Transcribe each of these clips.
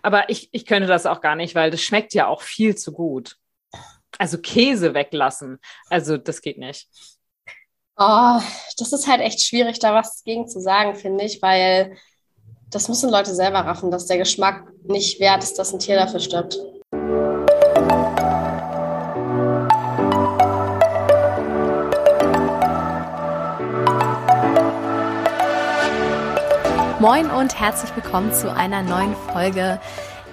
Aber ich, ich könnte das auch gar nicht, weil das schmeckt ja auch viel zu gut. Also Käse weglassen. Also das geht nicht. Oh, das ist halt echt schwierig, da was gegen zu sagen, finde ich, weil das müssen Leute selber raffen, dass der Geschmack nicht wert ist, dass ein Tier dafür stirbt. Moin und herzlich willkommen zu einer neuen Folge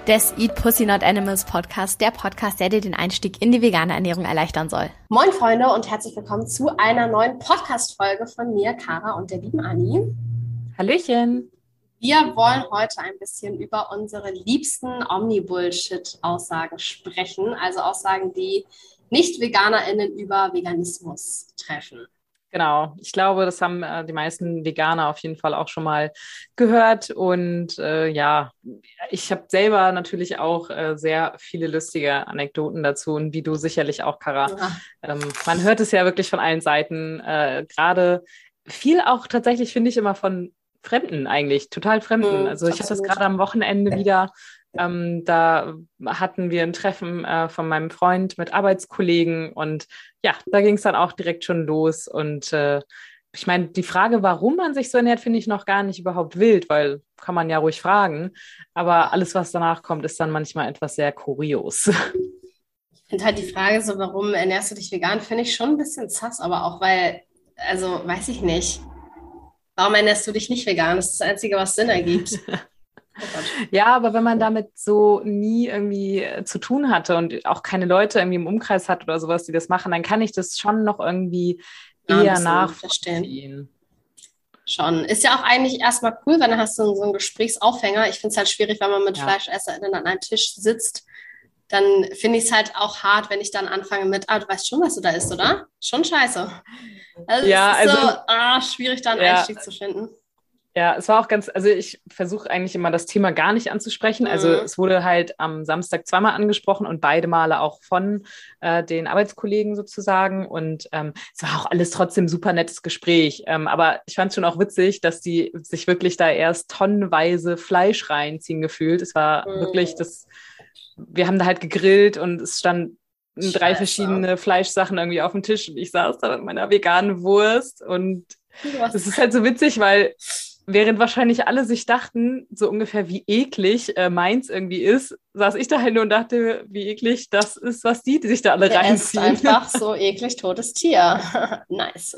des Eat Pussy Not Animals Podcast, der Podcast, der dir den Einstieg in die vegane Ernährung erleichtern soll. Moin Freunde und herzlich willkommen zu einer neuen Podcast-Folge von mir, Kara und der lieben Anni. Hallöchen. Wir wollen heute ein bisschen über unsere liebsten Omni-Bullshit-Aussagen sprechen, also Aussagen, die Nicht-VeganerInnen über Veganismus treffen. Genau, ich glaube, das haben äh, die meisten Veganer auf jeden Fall auch schon mal gehört. Und äh, ja, ich habe selber natürlich auch äh, sehr viele lustige Anekdoten dazu und wie du sicherlich auch, Kara. Ja. Ähm, man hört es ja wirklich von allen Seiten, äh, gerade viel auch tatsächlich, finde ich, immer von Fremden eigentlich, total Fremden. Mhm, also ich hatte das gerade am Wochenende wieder ähm, da hatten wir ein Treffen äh, von meinem Freund mit Arbeitskollegen und ja, da ging es dann auch direkt schon los. Und äh, ich meine, die Frage, warum man sich so ernährt, finde ich noch gar nicht überhaupt wild, weil kann man ja ruhig fragen. Aber alles, was danach kommt, ist dann manchmal etwas sehr kurios. Ich finde halt die Frage so, warum ernährst du dich vegan, finde ich schon ein bisschen sass, aber auch weil, also weiß ich nicht. Warum ernährst du dich nicht vegan? Das ist das Einzige, was Sinn ergibt. ja, aber wenn man damit so nie irgendwie äh, zu tun hatte und auch keine Leute irgendwie im Umkreis hat oder sowas, die das machen, dann kann ich das schon noch irgendwie eher ja, nachvollziehen. Schon. Ist ja auch eigentlich erstmal cool, wenn du hast so, so einen Gesprächsaufhänger. Ich finde es halt schwierig, wenn man mit ja. FleischesserInnen an einem Tisch sitzt. Dann finde ich es halt auch hart, wenn ich dann anfange mit, ah, du weißt schon, was du da isst, oder? Schon scheiße. Also ja, es ist also, so ah, schwierig, da einen ja, Einstieg zu finden. Ja, es war auch ganz, also ich versuche eigentlich immer das Thema gar nicht anzusprechen. Also mhm. es wurde halt am Samstag zweimal angesprochen und beide Male auch von äh, den Arbeitskollegen sozusagen. Und ähm, es war auch alles trotzdem super nettes Gespräch. Ähm, aber ich fand es schon auch witzig, dass die sich wirklich da erst tonnenweise Fleisch reinziehen gefühlt. Es war mhm. wirklich das, wir haben da halt gegrillt und es stand drei verschiedene Fleischsachen irgendwie auf dem Tisch und ich saß da mit meiner veganen Wurst und das ist halt so witzig, weil während wahrscheinlich alle sich dachten, so ungefähr wie eklig äh, meins irgendwie ist, saß ich da halt nur und dachte, wie eklig das ist, was die, die sich da alle Der reinziehen. Ist einfach so eklig totes Tier. nice.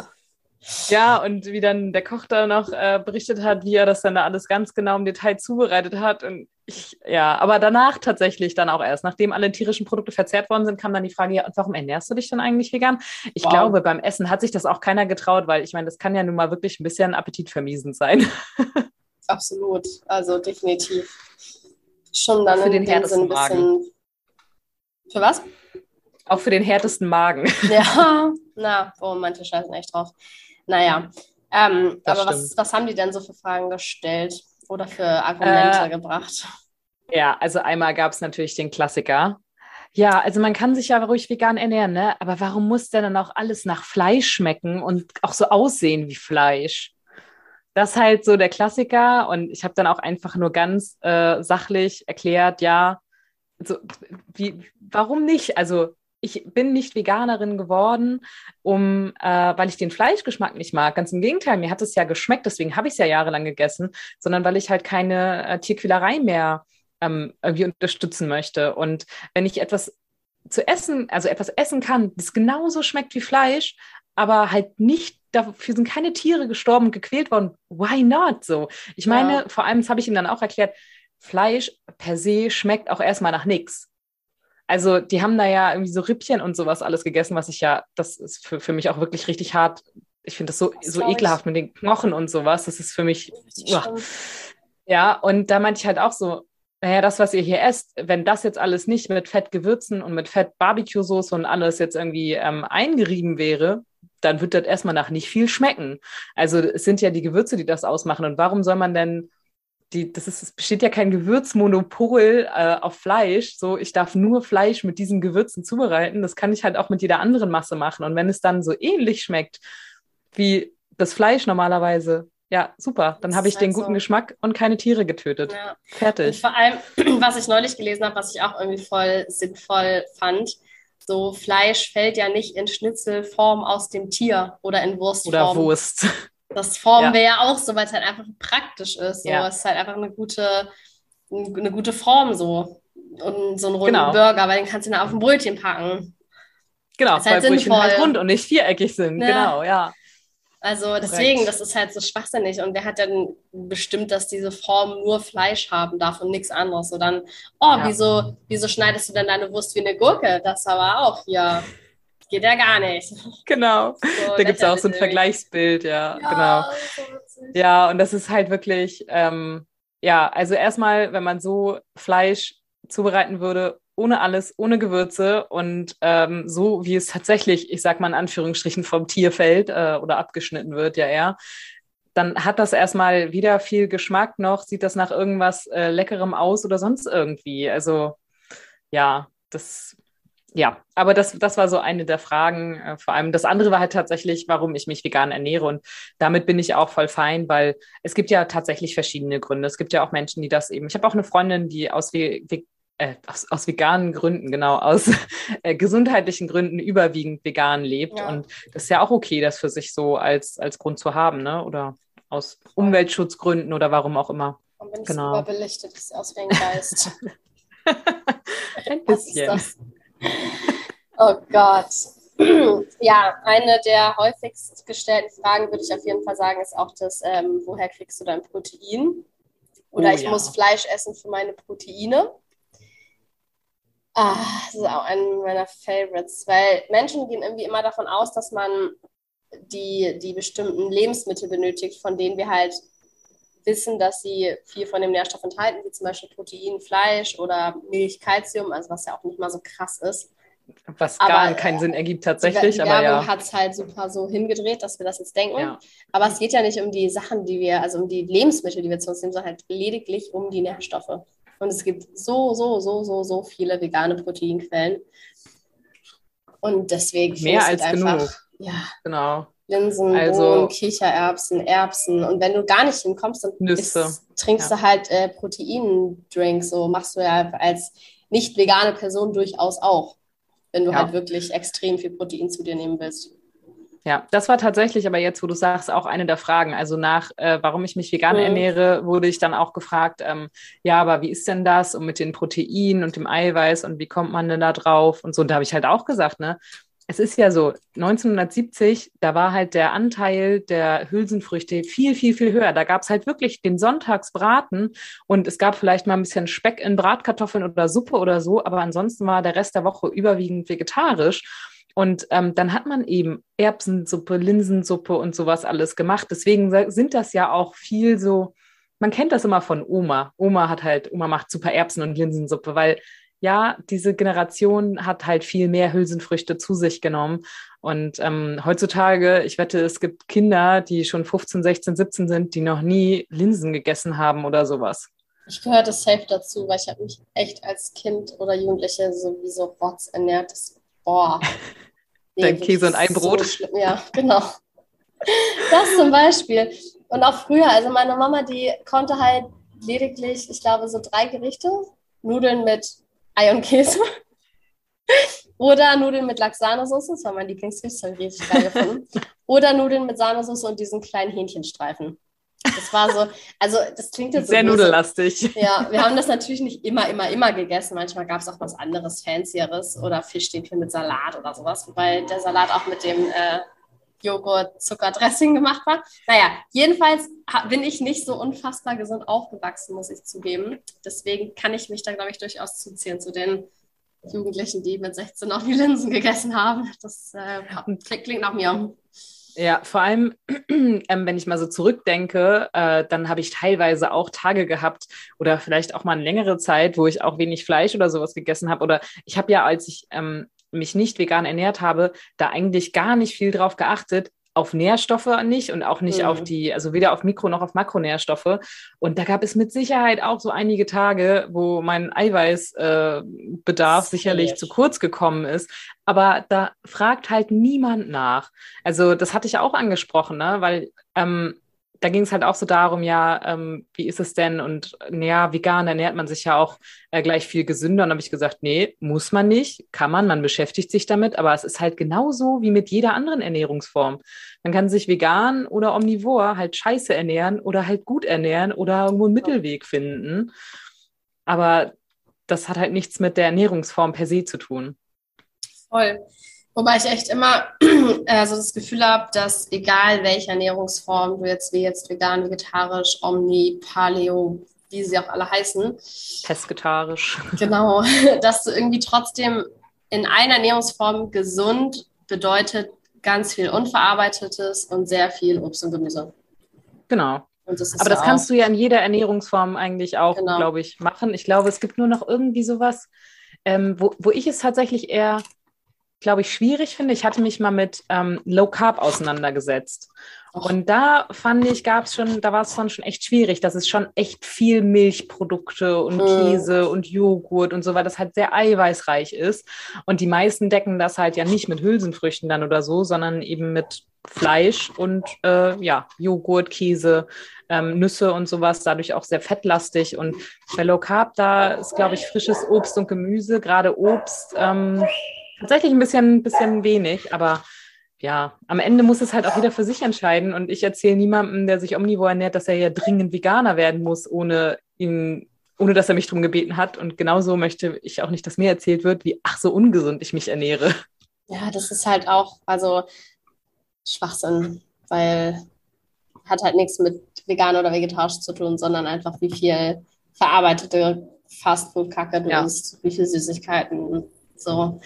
Ja, und wie dann der Koch da noch äh, berichtet hat, wie er das dann da alles ganz genau im Detail zubereitet hat. Und ich, ja, aber danach tatsächlich dann auch erst, nachdem alle tierischen Produkte verzehrt worden sind, kam dann die Frage, ja, und warum ernährst du dich dann eigentlich vegan? Ich wow. glaube, beim Essen hat sich das auch keiner getraut, weil ich meine, das kann ja nun mal wirklich ein bisschen appetitvermiesend sein. Absolut, also definitiv. Schon dann für den härtesten Magen. Für was? Auch für den härtesten Magen. Ja, na, oh, manche scheißen echt drauf. Naja, ähm, aber was, was haben die denn so für Fragen gestellt oder für Argumente äh, gebracht? Ja, also einmal gab es natürlich den Klassiker. Ja, also man kann sich ja ruhig vegan ernähren, ne? Aber warum muss denn dann auch alles nach Fleisch schmecken und auch so aussehen wie Fleisch? Das ist halt so der Klassiker und ich habe dann auch einfach nur ganz äh, sachlich erklärt, ja, so, wie, warum nicht? Also ich bin nicht Veganerin geworden, um, äh, weil ich den Fleischgeschmack nicht mag. Ganz im Gegenteil, mir hat es ja geschmeckt, deswegen habe ich es ja jahrelang gegessen, sondern weil ich halt keine äh, Tierquälerei mehr ähm, irgendwie unterstützen möchte. Und wenn ich etwas zu essen, also etwas essen kann, das genauso schmeckt wie Fleisch, aber halt nicht, dafür sind keine Tiere gestorben und gequält worden, why not? So. Ich meine, ja. vor allem, das habe ich ihm dann auch erklärt, Fleisch per se schmeckt auch erstmal nach nichts. Also die haben da ja irgendwie so Rippchen und sowas alles gegessen, was ich ja, das ist für, für mich auch wirklich richtig hart. Ich finde das so, das so ekelhaft mit den Knochen und sowas. Das ist für mich. Uah. Ja, und da meinte ich halt auch so, naja, das, was ihr hier esst, wenn das jetzt alles nicht mit Fettgewürzen und mit Fett Barbecue-Soße und alles jetzt irgendwie ähm, eingerieben wäre, dann wird das erstmal nach nicht viel schmecken. Also es sind ja die Gewürze, die das ausmachen. Und warum soll man denn die, das ist, es besteht ja kein Gewürzmonopol äh, auf Fleisch. So, ich darf nur Fleisch mit diesen Gewürzen zubereiten. Das kann ich halt auch mit jeder anderen Masse machen. Und wenn es dann so ähnlich schmeckt wie das Fleisch normalerweise, ja, super. Dann habe ich den guten so. Geschmack und keine Tiere getötet. Ja. Fertig. Und vor allem, was ich neulich gelesen habe, was ich auch irgendwie voll sinnvoll fand, so Fleisch fällt ja nicht in Schnitzelform aus dem Tier oder in Wurstform. Oder Wurst. Das formen ja. wir ja auch so, weil es halt einfach praktisch ist. So. Ja. Es ist halt einfach eine gute, eine gute Form so. Und so einen runden genau. Burger, weil den kannst du dann auf ein Brötchen packen. Genau, weil halt Brötchen halt rund und nicht viereckig sind. Ja. Genau, ja. Also deswegen, Korrekt. das ist halt so schwachsinnig. Und wer hat denn bestimmt, dass diese Form nur Fleisch haben darf und nichts anderes? So dann, oh, ja. wieso, wieso schneidest du denn deine Wurst wie eine Gurke? Das aber auch hier. Geht ja gar nicht. Genau. So, da gibt es auch so ein Vergleichsbild, ja, ja genau. So ja, und das ist halt wirklich, ähm, ja, also erstmal, wenn man so Fleisch zubereiten würde, ohne alles, ohne Gewürze und ähm, so, wie es tatsächlich, ich sag mal in Anführungsstrichen, vom Tier fällt äh, oder abgeschnitten wird, ja eher, dann hat das erstmal wieder viel Geschmack noch, sieht das nach irgendwas äh, Leckerem aus oder sonst irgendwie. Also ja, das, ja, aber das, das war so eine der Fragen. Äh, vor allem das andere war halt tatsächlich, warum ich mich vegan ernähre. Und damit bin ich auch voll fein, weil es gibt ja tatsächlich verschiedene Gründe. Es gibt ja auch Menschen, die das eben. Ich habe auch eine Freundin, die aus, äh, aus, aus, veganen Gründen, genau, aus äh, gesundheitlichen Gründen überwiegend vegan lebt. Ja. Und das ist ja auch okay, das für sich so als, als Grund zu haben, ne? Oder aus Umweltschutzgründen oder warum auch immer. Und wenn genau. es überbelichtet ist, aus wegen Geist. Ein bisschen. Oh Gott. ja, eine der häufigst gestellten Fragen, würde ich auf jeden Fall sagen, ist auch das, ähm, woher kriegst du dein Protein? Oder oh, ich ja. muss Fleisch essen für meine Proteine. Ah, das ist auch einer meiner Favorites, weil Menschen gehen irgendwie immer davon aus, dass man die, die bestimmten Lebensmittel benötigt, von denen wir halt wissen, dass sie viel von dem Nährstoff enthalten, wie zum Beispiel Protein, Fleisch oder Milch, Calcium, also was ja auch nicht mal so krass ist. Was aber, gar keinen Sinn ergibt tatsächlich. Die Werbung ja. hat es halt super so hingedreht, dass wir das jetzt denken. Ja. Aber es geht ja nicht um die Sachen, die wir, also um die Lebensmittel, die wir zu uns nehmen, sondern halt lediglich um die Nährstoffe. Und es gibt so, so, so, so, so viele vegane Proteinquellen. Und deswegen mehr als halt einfach, genug. Ja, genau. Linsen, also, Bohnen, Kichererbsen, Erbsen. Und wenn du gar nicht hinkommst, dann isst, trinkst ja. du halt äh, Proteindrinks. So machst du ja als nicht vegane Person durchaus auch, wenn du ja. halt wirklich extrem viel Protein zu dir nehmen willst. Ja, das war tatsächlich aber jetzt, wo du sagst, auch eine der Fragen. Also nach, äh, warum ich mich vegan mhm. ernähre, wurde ich dann auch gefragt, ähm, ja, aber wie ist denn das und mit den Proteinen und dem Eiweiß und wie kommt man denn da drauf und so. Und da habe ich halt auch gesagt, ne, es ist ja so, 1970, da war halt der Anteil der Hülsenfrüchte viel, viel, viel höher. Da gab es halt wirklich den Sonntagsbraten und es gab vielleicht mal ein bisschen Speck in Bratkartoffeln oder Suppe oder so, aber ansonsten war der Rest der Woche überwiegend vegetarisch. Und ähm, dann hat man eben Erbsensuppe, Linsensuppe und sowas alles gemacht. Deswegen sind das ja auch viel so, man kennt das immer von Oma. Oma hat halt, Oma macht super Erbsen- und Linsensuppe, weil ja, diese Generation hat halt viel mehr Hülsenfrüchte zu sich genommen. Und ähm, heutzutage, ich wette, es gibt Kinder, die schon 15, 16, 17 sind, die noch nie Linsen gegessen haben oder sowas. Ich gehöre das safe dazu, weil ich habe mich echt als Kind oder Jugendliche sowieso Rotz ernährt. Das boah. Dein Käse und ein Brot. So ja, genau. Das zum Beispiel. Und auch früher, also meine Mama, die konnte halt lediglich, ich glaube, so drei Gerichte. Nudeln mit Ei und Käse. Oder Nudeln mit Lachs-Sahnesoße, das war mein Lieblingsgericht, habe ich richtig geil gefunden. Oder Nudeln mit Sahnesoße und diesen kleinen Hähnchenstreifen. Das war so, also das klingt jetzt sehr so nudellastig. Ja, wir haben das natürlich nicht immer, immer, immer gegessen. Manchmal gab es auch was anderes, Fancieres oder Fischstäbchen mit Salat oder sowas, wobei der Salat auch mit dem äh, Joghurt-Zuckerdressing gemacht war. Naja, jedenfalls bin ich nicht so unfassbar gesund aufgewachsen, muss ich zugeben. Deswegen kann ich mich da, glaube ich, durchaus zuzählen zu den Jugendlichen, die mit 16 noch die Linsen gegessen haben. Das äh, klingt nach mir. Ja, vor allem, ähm, wenn ich mal so zurückdenke, äh, dann habe ich teilweise auch Tage gehabt oder vielleicht auch mal eine längere Zeit, wo ich auch wenig Fleisch oder sowas gegessen habe. Oder ich habe ja, als ich ähm, mich nicht vegan ernährt habe, da eigentlich gar nicht viel drauf geachtet, auf Nährstoffe nicht und auch nicht mhm. auf die, also weder auf Mikro- noch auf Makronährstoffe. Und da gab es mit Sicherheit auch so einige Tage, wo mein Eiweißbedarf äh, sicherlich zu kurz gekommen ist. Aber da fragt halt niemand nach. Also das hatte ich auch angesprochen, ne? weil ähm, da ging es halt auch so darum, ja, ähm, wie ist es denn? Und ja, vegan ernährt man sich ja auch äh, gleich viel gesünder. Und habe ich gesagt, nee, muss man nicht, kann man, man beschäftigt sich damit, aber es ist halt genauso wie mit jeder anderen Ernährungsform. Man kann sich vegan oder omnivor halt scheiße ernähren oder halt gut ernähren oder irgendwo einen Mittelweg finden. Aber das hat halt nichts mit der Ernährungsform per se zu tun. Voll. Wobei ich echt immer also das Gefühl habe, dass egal welche Ernährungsform du jetzt wie jetzt vegan, vegetarisch, Omni, Paleo, wie sie auch alle heißen. Pesketarisch. Genau, dass du irgendwie trotzdem in einer Ernährungsform gesund bedeutet ganz viel Unverarbeitetes und sehr viel Obst und Gemüse. Genau. Aber das ja kannst du ja in jeder Ernährungsform eigentlich auch, genau. glaube ich, machen. Ich glaube, es gibt nur noch irgendwie sowas, ähm, wo, wo ich es tatsächlich eher glaube ich, schwierig finde. Ich hatte mich mal mit ähm, Low Carb auseinandergesetzt. Und da fand ich, gab es schon, da war es schon echt schwierig. Das ist schon echt viel Milchprodukte und mhm. Käse und Joghurt und so, weil das halt sehr eiweißreich ist. Und die meisten decken das halt ja nicht mit Hülsenfrüchten dann oder so, sondern eben mit Fleisch und äh, ja, Joghurt, Käse, ähm, Nüsse und sowas, dadurch auch sehr fettlastig. Und bei Low Carb, da ist, glaube ich, frisches Obst und Gemüse, gerade Obst. Ähm, tatsächlich ein bisschen, bisschen wenig, aber ja, am Ende muss es halt auch jeder für sich entscheiden. Und ich erzähle niemandem, der sich omnivor ernährt, dass er ja dringend Veganer werden muss, ohne ihn, ohne dass er mich darum gebeten hat. Und genauso möchte ich auch nicht, dass mir erzählt wird, wie ach so ungesund ich mich ernähre. Ja, das ist halt auch, also Schwachsinn, weil hat halt nichts mit vegan oder vegetarisch zu tun, sondern einfach wie viel verarbeitete Fastfood-Kacke du ja. isst, wie viel Süßigkeiten so.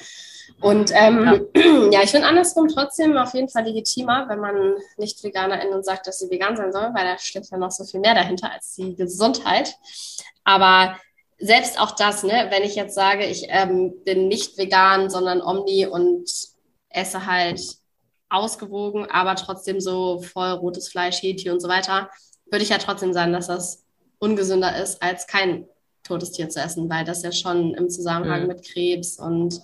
Und ähm, ja. ja. ich finde andersrum trotzdem auf jeden Fall legitimer, wenn man nicht Veganerin und sagt, dass sie vegan sein soll, weil da steckt ja noch so viel mehr dahinter als die Gesundheit. Aber selbst auch das, ne, wenn ich jetzt sage, ich ähm, bin nicht vegan, sondern Omni und esse halt ausgewogen, aber trotzdem so voll rotes Fleisch, Hähnchen und so weiter, würde ich ja trotzdem sagen, dass das ungesünder ist, als kein totes Tier zu essen, weil das ja schon im Zusammenhang mhm. mit Krebs und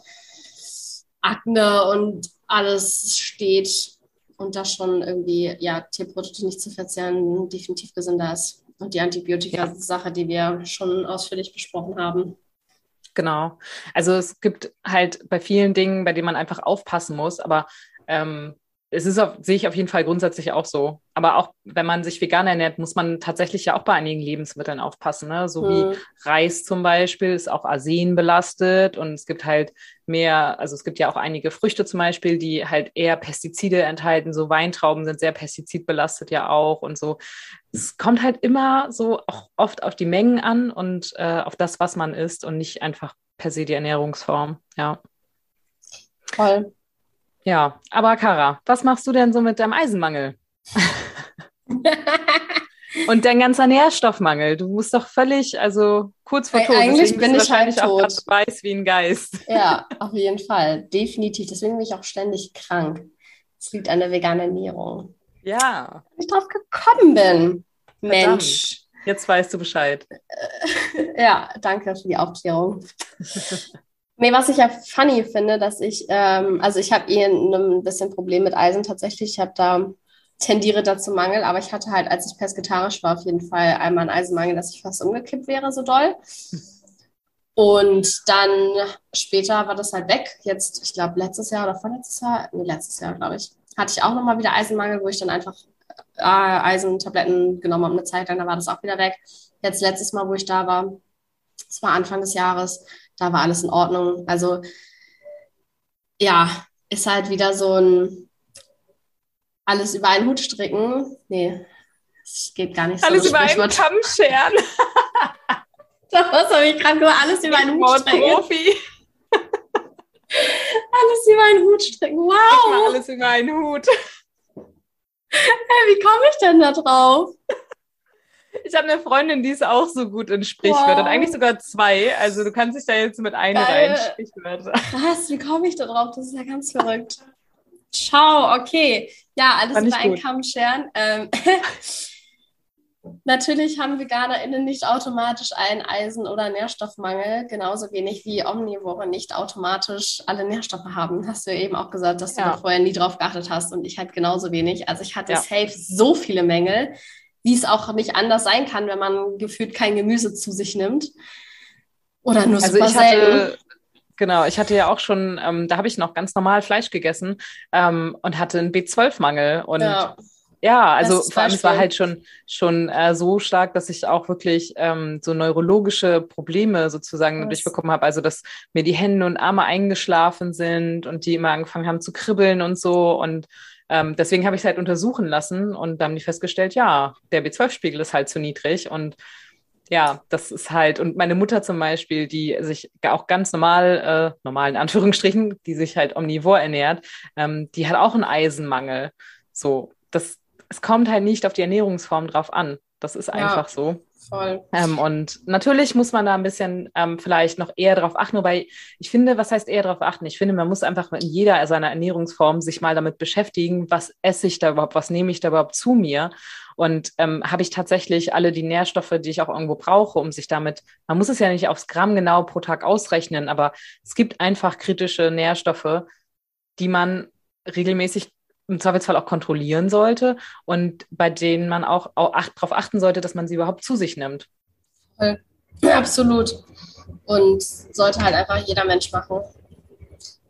Akne und alles steht und das schon irgendwie, ja, Tierprodukte nicht zu verzehren, definitiv gesünder ist. Und die Antibiotika-Sache, die wir schon ausführlich besprochen haben. Genau. Also es gibt halt bei vielen Dingen, bei denen man einfach aufpassen muss, aber ähm, es ist auf, sehe ich auf jeden Fall grundsätzlich auch so. Aber auch wenn man sich vegan ernährt, muss man tatsächlich ja auch bei einigen Lebensmitteln aufpassen. Ne? So mhm. wie Reis zum Beispiel ist auch Arsen belastet und es gibt halt mehr, also es gibt ja auch einige Früchte zum Beispiel, die halt eher Pestizide enthalten. So Weintrauben sind sehr pestizidbelastet ja auch und so. Es kommt halt immer so auch oft auf die Mengen an und äh, auf das, was man isst und nicht einfach per se die Ernährungsform. Ja. Voll. Ja, aber Kara, was machst du denn so mit deinem Eisenmangel? Und dein ganzer Nährstoffmangel. Du musst doch völlig, also kurz vor Tod. Eigentlich bin ich halt tot. Auch weiß wie ein Geist. Ja, auf jeden Fall. Definitiv. Deswegen bin ich auch ständig krank. Es liegt an der veganen Ernährung. Ja. Wenn ich drauf gekommen bin. Mensch. Jetzt weißt du Bescheid. Ja, danke für die Aufklärung. Nee, was ich ja funny finde, dass ich, ähm, also ich habe eh ein bisschen Problem mit Eisen tatsächlich. Ich habe da tendiere dazu Mangel, aber ich hatte halt, als ich pesketarisch war, auf jeden Fall einmal einen Eisenmangel, dass ich fast umgekippt wäre, so doll. Und dann später war das halt weg. Jetzt, ich glaube, letztes Jahr oder vorletztes Jahr, nee, letztes Jahr, glaube ich, hatte ich auch nochmal wieder Eisenmangel, wo ich dann einfach äh, Eisentabletten genommen habe eine Zeit lang, da war das auch wieder weg. Jetzt letztes Mal, wo ich da war, das war Anfang des Jahres, da war alles in Ordnung. Also ja, ist halt wieder so ein alles über einen Hut stricken. Nee, das geht gar nicht so. Alles über einen Kamm scheren. Was habe ich gerade gesagt? Alles über einen Hut stricken. Profi. alles über einen Hut stricken. Wow. alles über einen Hut. Hey, wie komme ich denn da drauf? Ich habe eine Freundin, die ist auch so gut in Sprichwörtern. Wow. Eigentlich sogar zwei. Also du kannst dich da jetzt mit einem rein Sprichwörter. Was? Wie komme ich da drauf? Das ist ja ganz verrückt. Ciao, okay. Ja, alles über einen Kamm scheren. Ähm, Natürlich haben VeganerInnen nicht automatisch einen Eisen- oder Nährstoffmangel, genauso wenig wie Omnivore nicht automatisch alle Nährstoffe haben. Hast du ja eben auch gesagt, dass du ja. da vorher nie drauf geachtet hast und ich halt genauso wenig. Also ich hatte ja. safe so viele Mängel, wie es auch nicht anders sein kann, wenn man gefühlt kein Gemüse zu sich nimmt. Oder nur also super ich. Hatte, genau, ich hatte ja auch schon, ähm, da habe ich noch ganz normal Fleisch gegessen ähm, und hatte einen B12-Mangel und ja. Ja, also vor allem es war halt schon, schon äh, so stark, dass ich auch wirklich ähm, so neurologische Probleme sozusagen Was? durchbekommen habe. Also dass mir die Hände und Arme eingeschlafen sind und die immer angefangen haben zu kribbeln und so. Und ähm, deswegen habe ich es halt untersuchen lassen und dann haben die festgestellt, ja, der B12-Spiegel ist halt zu niedrig und ja, das ist halt, und meine Mutter zum Beispiel, die sich auch ganz normal, äh, normal in Anführungsstrichen, die sich halt omnivor ernährt, ähm, die hat auch einen Eisenmangel. So, das, es kommt halt nicht auf die Ernährungsform drauf an. Das ist einfach ja, so. Voll. Ähm, und natürlich muss man da ein bisschen ähm, vielleicht noch eher drauf achten, wobei ich finde, was heißt eher drauf achten? Ich finde, man muss einfach in jeder seiner Ernährungsform sich mal damit beschäftigen, was esse ich da überhaupt, was nehme ich da überhaupt zu mir und ähm, habe ich tatsächlich alle die Nährstoffe, die ich auch irgendwo brauche, um sich damit, man muss es ja nicht aufs Gramm genau pro Tag ausrechnen, aber es gibt einfach kritische Nährstoffe, die man regelmäßig im Zweifelsfall auch kontrollieren sollte und bei denen man auch, auch acht, darauf achten sollte, dass man sie überhaupt zu sich nimmt. Ja, absolut. Und sollte halt einfach jeder Mensch machen.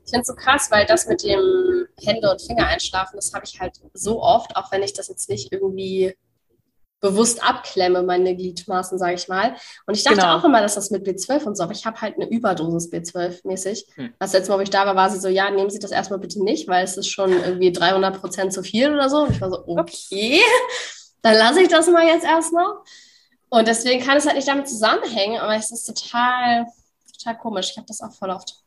Ich finde es so krass, weil das mit dem Hände- und Finger einschlafen, das habe ich halt so oft, auch wenn ich das jetzt nicht irgendwie bewusst abklemme, meine Gliedmaßen, sage ich mal. Und ich dachte genau. auch immer, dass das mit B12 und so, aber ich habe halt eine Überdosis B12 mäßig. Hm. Das letzte Mal, wo ich da war, war sie so, ja, nehmen Sie das erstmal bitte nicht, weil es ist schon irgendwie 300 Prozent zu viel oder so. Und ich war so, okay, dann lasse ich das mal jetzt erstmal. Und deswegen kann es halt nicht damit zusammenhängen, aber es ist total, total komisch. Ich habe das auch voll oft.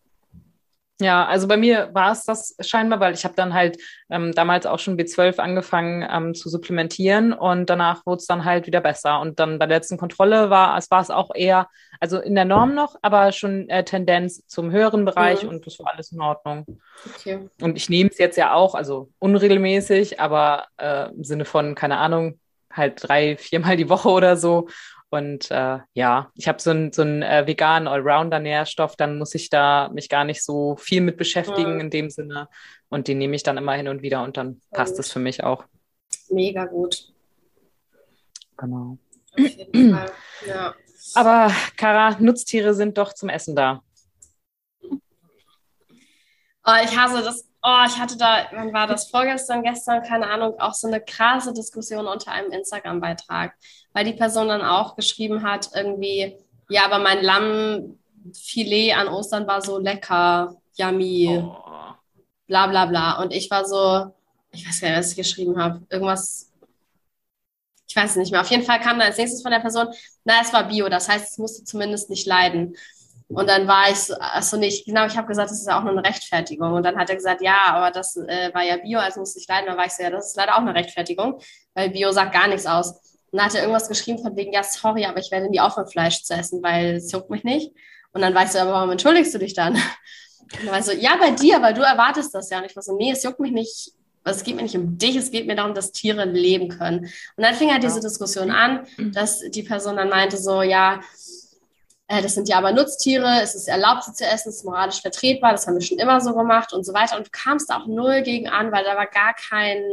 Ja, also bei mir war es das scheinbar, weil ich habe dann halt ähm, damals auch schon B12 angefangen ähm, zu supplementieren und danach wurde es dann halt wieder besser. Und dann bei der letzten Kontrolle war es war es auch eher, also in der Norm noch, aber schon äh, Tendenz zum höheren Bereich mhm. und das war alles in Ordnung. Okay. Und ich nehme es jetzt ja auch, also unregelmäßig, aber äh, im Sinne von, keine Ahnung, halt drei, viermal die Woche oder so. Und äh, ja, ich habe so einen so einen äh, veganen Allrounder-Nährstoff, dann muss ich da mich gar nicht so viel mit beschäftigen ja. in dem Sinne. Und den nehme ich dann immer hin und wieder und dann passt es für mich auch. Mega gut. Genau. Auf jeden Fall. Ja. Aber Kara, Nutztiere sind doch zum Essen da. Oh, ich hasse das oh, ich hatte da, wann war das, vorgestern, gestern, keine Ahnung, auch so eine krasse Diskussion unter einem Instagram-Beitrag, weil die Person dann auch geschrieben hat, irgendwie, ja, aber mein Lammfilet an Ostern war so lecker, yummy, oh. bla bla bla. Und ich war so, ich weiß gar nicht, was ich geschrieben habe, irgendwas, ich weiß es nicht mehr. Auf jeden Fall kam da als nächstes von der Person, na, es war Bio, das heißt, es musste zumindest nicht leiden. Und dann war ich so, achso, nicht, genau, ich habe gesagt, das ist ja auch nur eine Rechtfertigung. Und dann hat er gesagt, ja, aber das äh, war ja Bio, also musste ich leiden. Dann war ich so, ja, das ist leider auch eine Rechtfertigung, weil Bio sagt gar nichts aus. Und dann hat er irgendwas geschrieben von wegen, ja, sorry, aber ich werde nie aufhören, Fleisch zu essen, weil es juckt mich nicht. Und dann war ich so, aber warum entschuldigst du dich dann? Und dann war ich so, ja, bei dir, weil du erwartest das ja. Und ich war so, nee, es juckt mich nicht, es geht mir nicht um dich, es geht mir darum, dass Tiere leben können. Und dann fing halt diese Diskussion an, dass die Person dann meinte so, ja, das sind ja aber Nutztiere, es ist erlaubt, sie zu essen, es ist moralisch vertretbar, das haben wir schon immer so gemacht und so weiter. Und du kamst auch null gegen an, weil da war gar kein,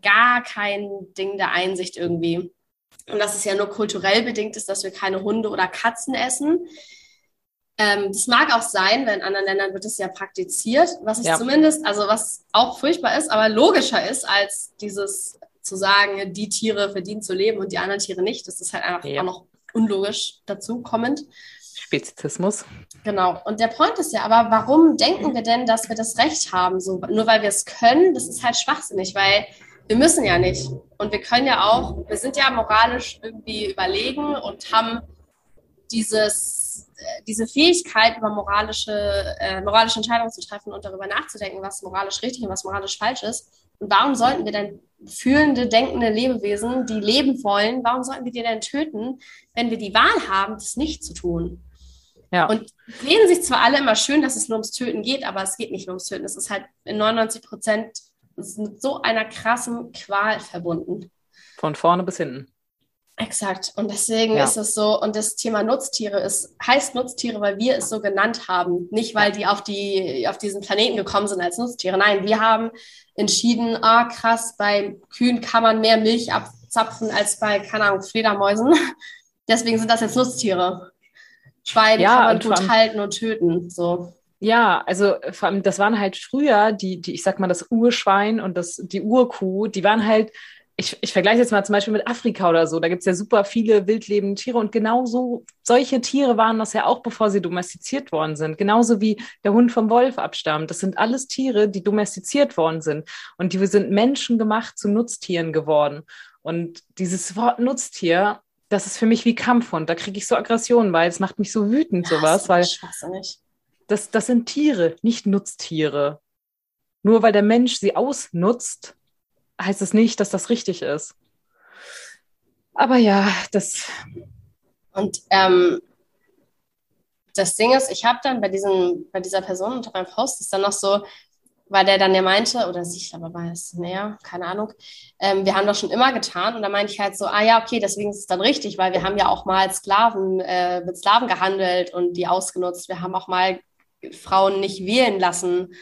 gar kein Ding der Einsicht irgendwie. Und dass es ja nur kulturell bedingt ist, dass wir keine Hunde oder Katzen essen. Ähm, das mag auch sein, weil in anderen Ländern wird es ja praktiziert, was ich ja. zumindest, also was auch furchtbar ist, aber logischer ist, als dieses zu sagen, die Tiere verdienen zu leben und die anderen Tiere nicht. Das ist halt einfach ja. auch noch unlogisch dazu kommend. Spezizismus. Genau. Und der Point ist ja, aber warum denken wir denn, dass wir das Recht haben? So, nur weil wir es können, das ist halt schwachsinnig, weil wir müssen ja nicht. Und wir können ja auch, wir sind ja moralisch irgendwie überlegen und haben dieses, äh, diese Fähigkeit, über moralische, äh, moralische Entscheidungen zu treffen und darüber nachzudenken, was moralisch richtig und was moralisch falsch ist. Und warum sollten wir denn fühlende, denkende Lebewesen, die leben wollen, warum sollten wir die denn töten, wenn wir die Wahl haben, das nicht zu tun? Ja. Und reden sich zwar alle immer schön, dass es nur ums Töten geht, aber es geht nicht nur ums Töten. Es ist halt in 99 Prozent mit so einer krassen Qual verbunden. Von vorne bis hinten. Exakt. Und deswegen ja. ist es so, und das Thema Nutztiere ist, heißt Nutztiere, weil wir es so genannt haben. Nicht, weil die auf, die auf diesen Planeten gekommen sind als Nutztiere. Nein, wir haben entschieden, ah, krass, bei Kühen kann man mehr Milch abzapfen als bei, keine Ahnung, Fledermäusen. Deswegen sind das jetzt Nutztiere. Schweine ja, kann man gut halten und töten. So. Ja, also vor allem, das waren halt früher die, die, ich sag mal, das Urschwein und das, die Urkuh, die waren halt ich, ich vergleiche jetzt mal zum Beispiel mit Afrika oder so, da gibt es ja super viele wildlebende Tiere und genauso solche Tiere waren das ja auch, bevor sie domestiziert worden sind. Genauso wie der Hund vom Wolf abstammt. Das sind alles Tiere, die domestiziert worden sind und die sind menschengemacht zu Nutztieren geworden. Und dieses Wort Nutztier, das ist für mich wie Kampfhund. Da kriege ich so Aggressionen, weil es macht mich so wütend, sowas, weil das, das sind Tiere, nicht Nutztiere. Nur weil der Mensch sie ausnutzt, heißt es nicht, dass das richtig ist. Aber ja, das. Und ähm, das Ding ist, ich habe dann bei, diesem, bei dieser Person unter meinem Post ist dann noch so, weil der dann ja meinte, oder sich, aber war es näher, keine Ahnung, ähm, wir haben das schon immer getan. Und da meinte ich halt so, ah ja, okay, deswegen ist es dann richtig, weil wir haben ja auch mal Sklaven, äh, mit Sklaven gehandelt und die ausgenutzt. Wir haben auch mal Frauen nicht wählen lassen.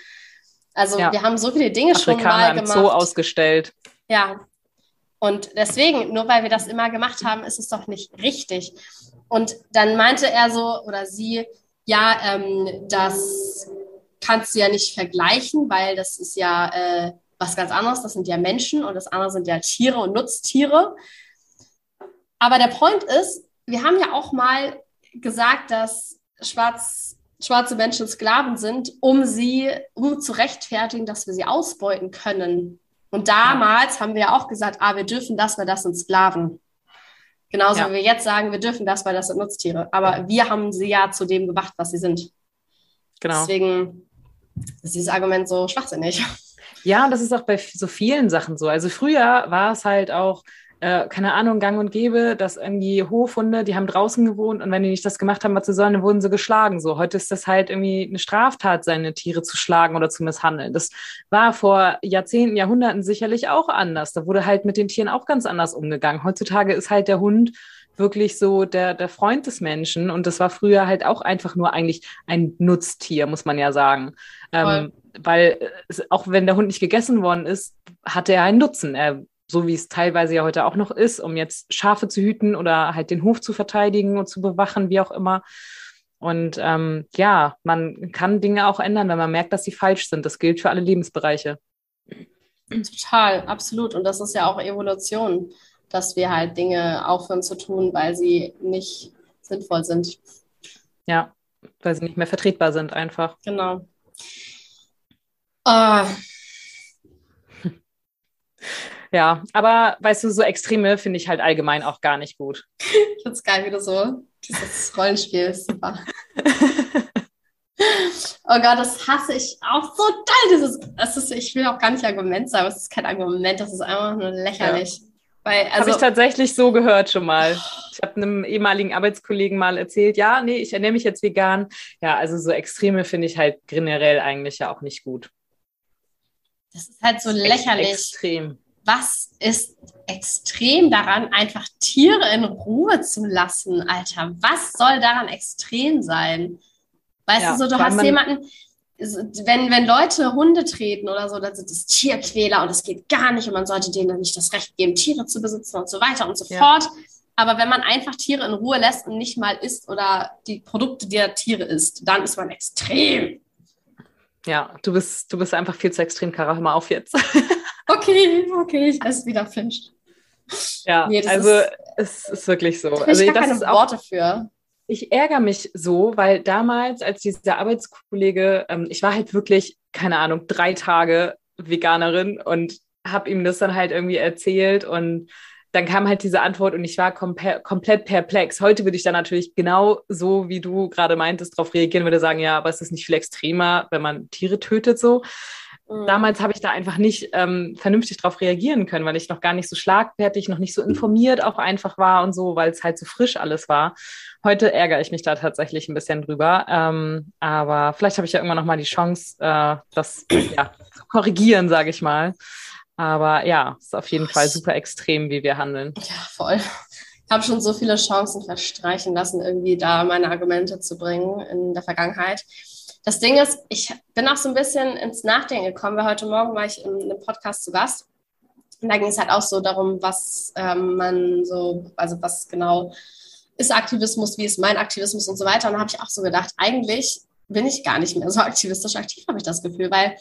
Also ja. wir haben so viele Dinge Afrikaner schon mal gemacht. so ausgestellt. Ja. Und deswegen, nur weil wir das immer gemacht haben, ist es doch nicht richtig. Und dann meinte er so oder sie, ja, ähm, das kannst du ja nicht vergleichen, weil das ist ja äh, was ganz anderes. Das sind ja Menschen und das andere sind ja Tiere und Nutztiere. Aber der Point ist, wir haben ja auch mal gesagt, dass Schwarz schwarze Menschen Sklaven sind, um sie, um zu rechtfertigen, dass wir sie ausbeuten können. Und damals haben wir ja auch gesagt, ah, wir dürfen das, weil das sind Sklaven. Genauso ja. wie wir jetzt sagen, wir dürfen das, weil das sind Nutztiere. Aber wir haben sie ja zu dem gemacht, was sie sind. Genau. Deswegen ist dieses Argument so schwachsinnig. Ja, das ist auch bei so vielen Sachen so. Also früher war es halt auch, äh, keine Ahnung, gang und gäbe, dass irgendwie Hofhunde, die haben draußen gewohnt und wenn die nicht das gemacht haben, was sie sollen, dann wurden sie geschlagen. So, heute ist das halt irgendwie eine Straftat, seine Tiere zu schlagen oder zu misshandeln. Das war vor Jahrzehnten, Jahrhunderten sicherlich auch anders. Da wurde halt mit den Tieren auch ganz anders umgegangen. Heutzutage ist halt der Hund wirklich so der, der Freund des Menschen. Und das war früher halt auch einfach nur eigentlich ein Nutztier, muss man ja sagen. Ähm, weil äh, auch wenn der Hund nicht gegessen worden ist, hatte er einen Nutzen. Er so wie es teilweise ja heute auch noch ist, um jetzt Schafe zu hüten oder halt den Hof zu verteidigen und zu bewachen, wie auch immer. Und ähm, ja, man kann Dinge auch ändern, wenn man merkt, dass sie falsch sind. Das gilt für alle Lebensbereiche. Total, absolut. Und das ist ja auch Evolution, dass wir halt Dinge aufhören zu tun, weil sie nicht sinnvoll sind. Ja, weil sie nicht mehr vertretbar sind, einfach. Genau. Uh, Ja, aber weißt du, so Extreme finde ich halt allgemein auch gar nicht gut. Ich finde es geil, wie du so dieses Rollenspiel ist super. oh Gott, das hasse ich auch so toll. Dieses, das ist, ich will auch gar nicht Argument sagen, aber es ist kein Argument, das ist einfach nur lächerlich. Ja. also, habe ich tatsächlich so gehört schon mal. Ich habe einem ehemaligen Arbeitskollegen mal erzählt, ja, nee, ich ernähre mich jetzt vegan. Ja, also so Extreme finde ich halt generell eigentlich ja auch nicht gut. Das ist halt so lächerlich. Extrem was ist extrem daran, einfach Tiere in Ruhe zu lassen, Alter? Was soll daran extrem sein? Weißt ja, du, so, du hast jemanden, wenn, wenn Leute Hunde treten oder so, dann sind es Tierquäler und es geht gar nicht und man sollte denen nicht das Recht geben, Tiere zu besitzen und so weiter und so ja. fort. Aber wenn man einfach Tiere in Ruhe lässt und nicht mal isst oder die Produkte der Tiere isst, dann ist man extrem. Ja, du bist, du bist einfach viel zu extrem, Kara. Hör mal auf jetzt. okay, okay, ich esse wieder Fisch. Ja, nee, also ist, es ist wirklich so. Ich also gar das keine Worte für. Ich ärgere mich so, weil damals, als dieser Arbeitskollege, ähm, ich war halt wirklich, keine Ahnung, drei Tage Veganerin und habe ihm das dann halt irgendwie erzählt und dann kam halt diese Antwort und ich war komplett perplex. Heute würde ich dann natürlich genau so, wie du gerade meintest, darauf reagieren, würde sagen, ja, aber es ist nicht viel extremer, wenn man Tiere tötet so. Mhm. Damals habe ich da einfach nicht ähm, vernünftig darauf reagieren können, weil ich noch gar nicht so schlagfertig, noch nicht so informiert auch einfach war und so, weil es halt so frisch alles war. Heute ärgere ich mich da tatsächlich ein bisschen drüber. Ähm, aber vielleicht habe ich ja irgendwann noch mal die Chance, äh, das ja, zu korrigieren, sage ich mal. Aber ja, ist auf jeden Fall super extrem, wie wir handeln. Ja, voll. habe schon so viele Chancen verstreichen lassen, irgendwie da meine Argumente zu bringen in der Vergangenheit. Das Ding ist, ich bin auch so ein bisschen ins Nachdenken gekommen, weil heute Morgen war ich in einem Podcast zu Gast. Und da ging es halt auch so darum, was ähm, man so, also was genau ist Aktivismus, wie ist mein Aktivismus und so weiter. Und da habe ich auch so gedacht, eigentlich bin ich gar nicht mehr so aktivistisch aktiv, habe ich das Gefühl, weil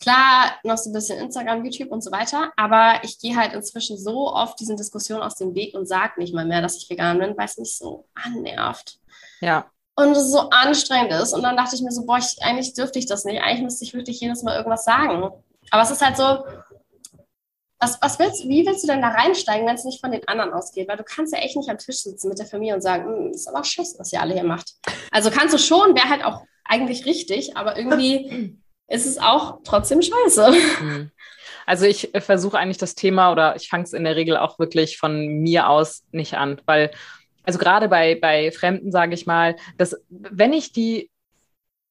klar, noch so ein bisschen Instagram, YouTube und so weiter, aber ich gehe halt inzwischen so oft diesen Diskussionen aus dem Weg und sage nicht mal mehr, dass ich vegan bin, weil es mich so annervt. Ja. Und es so anstrengend ist. Und dann dachte ich mir so, boah, ich, eigentlich dürfte ich das nicht. Eigentlich müsste ich wirklich jedes Mal irgendwas sagen. Aber es ist halt so, was, was willst, wie willst du denn da reinsteigen, wenn es nicht von den anderen ausgeht? Weil du kannst ja echt nicht am Tisch sitzen mit der Familie und sagen, hm, ist aber scheiße, was ihr alle hier macht. Also kannst du schon, wäre halt auch eigentlich richtig, aber irgendwie ist es auch trotzdem scheiße. Mhm. Also ich versuche eigentlich das Thema oder ich fange es in der Regel auch wirklich von mir aus nicht an, weil also gerade bei, bei Fremden sage ich mal, dass wenn ich die,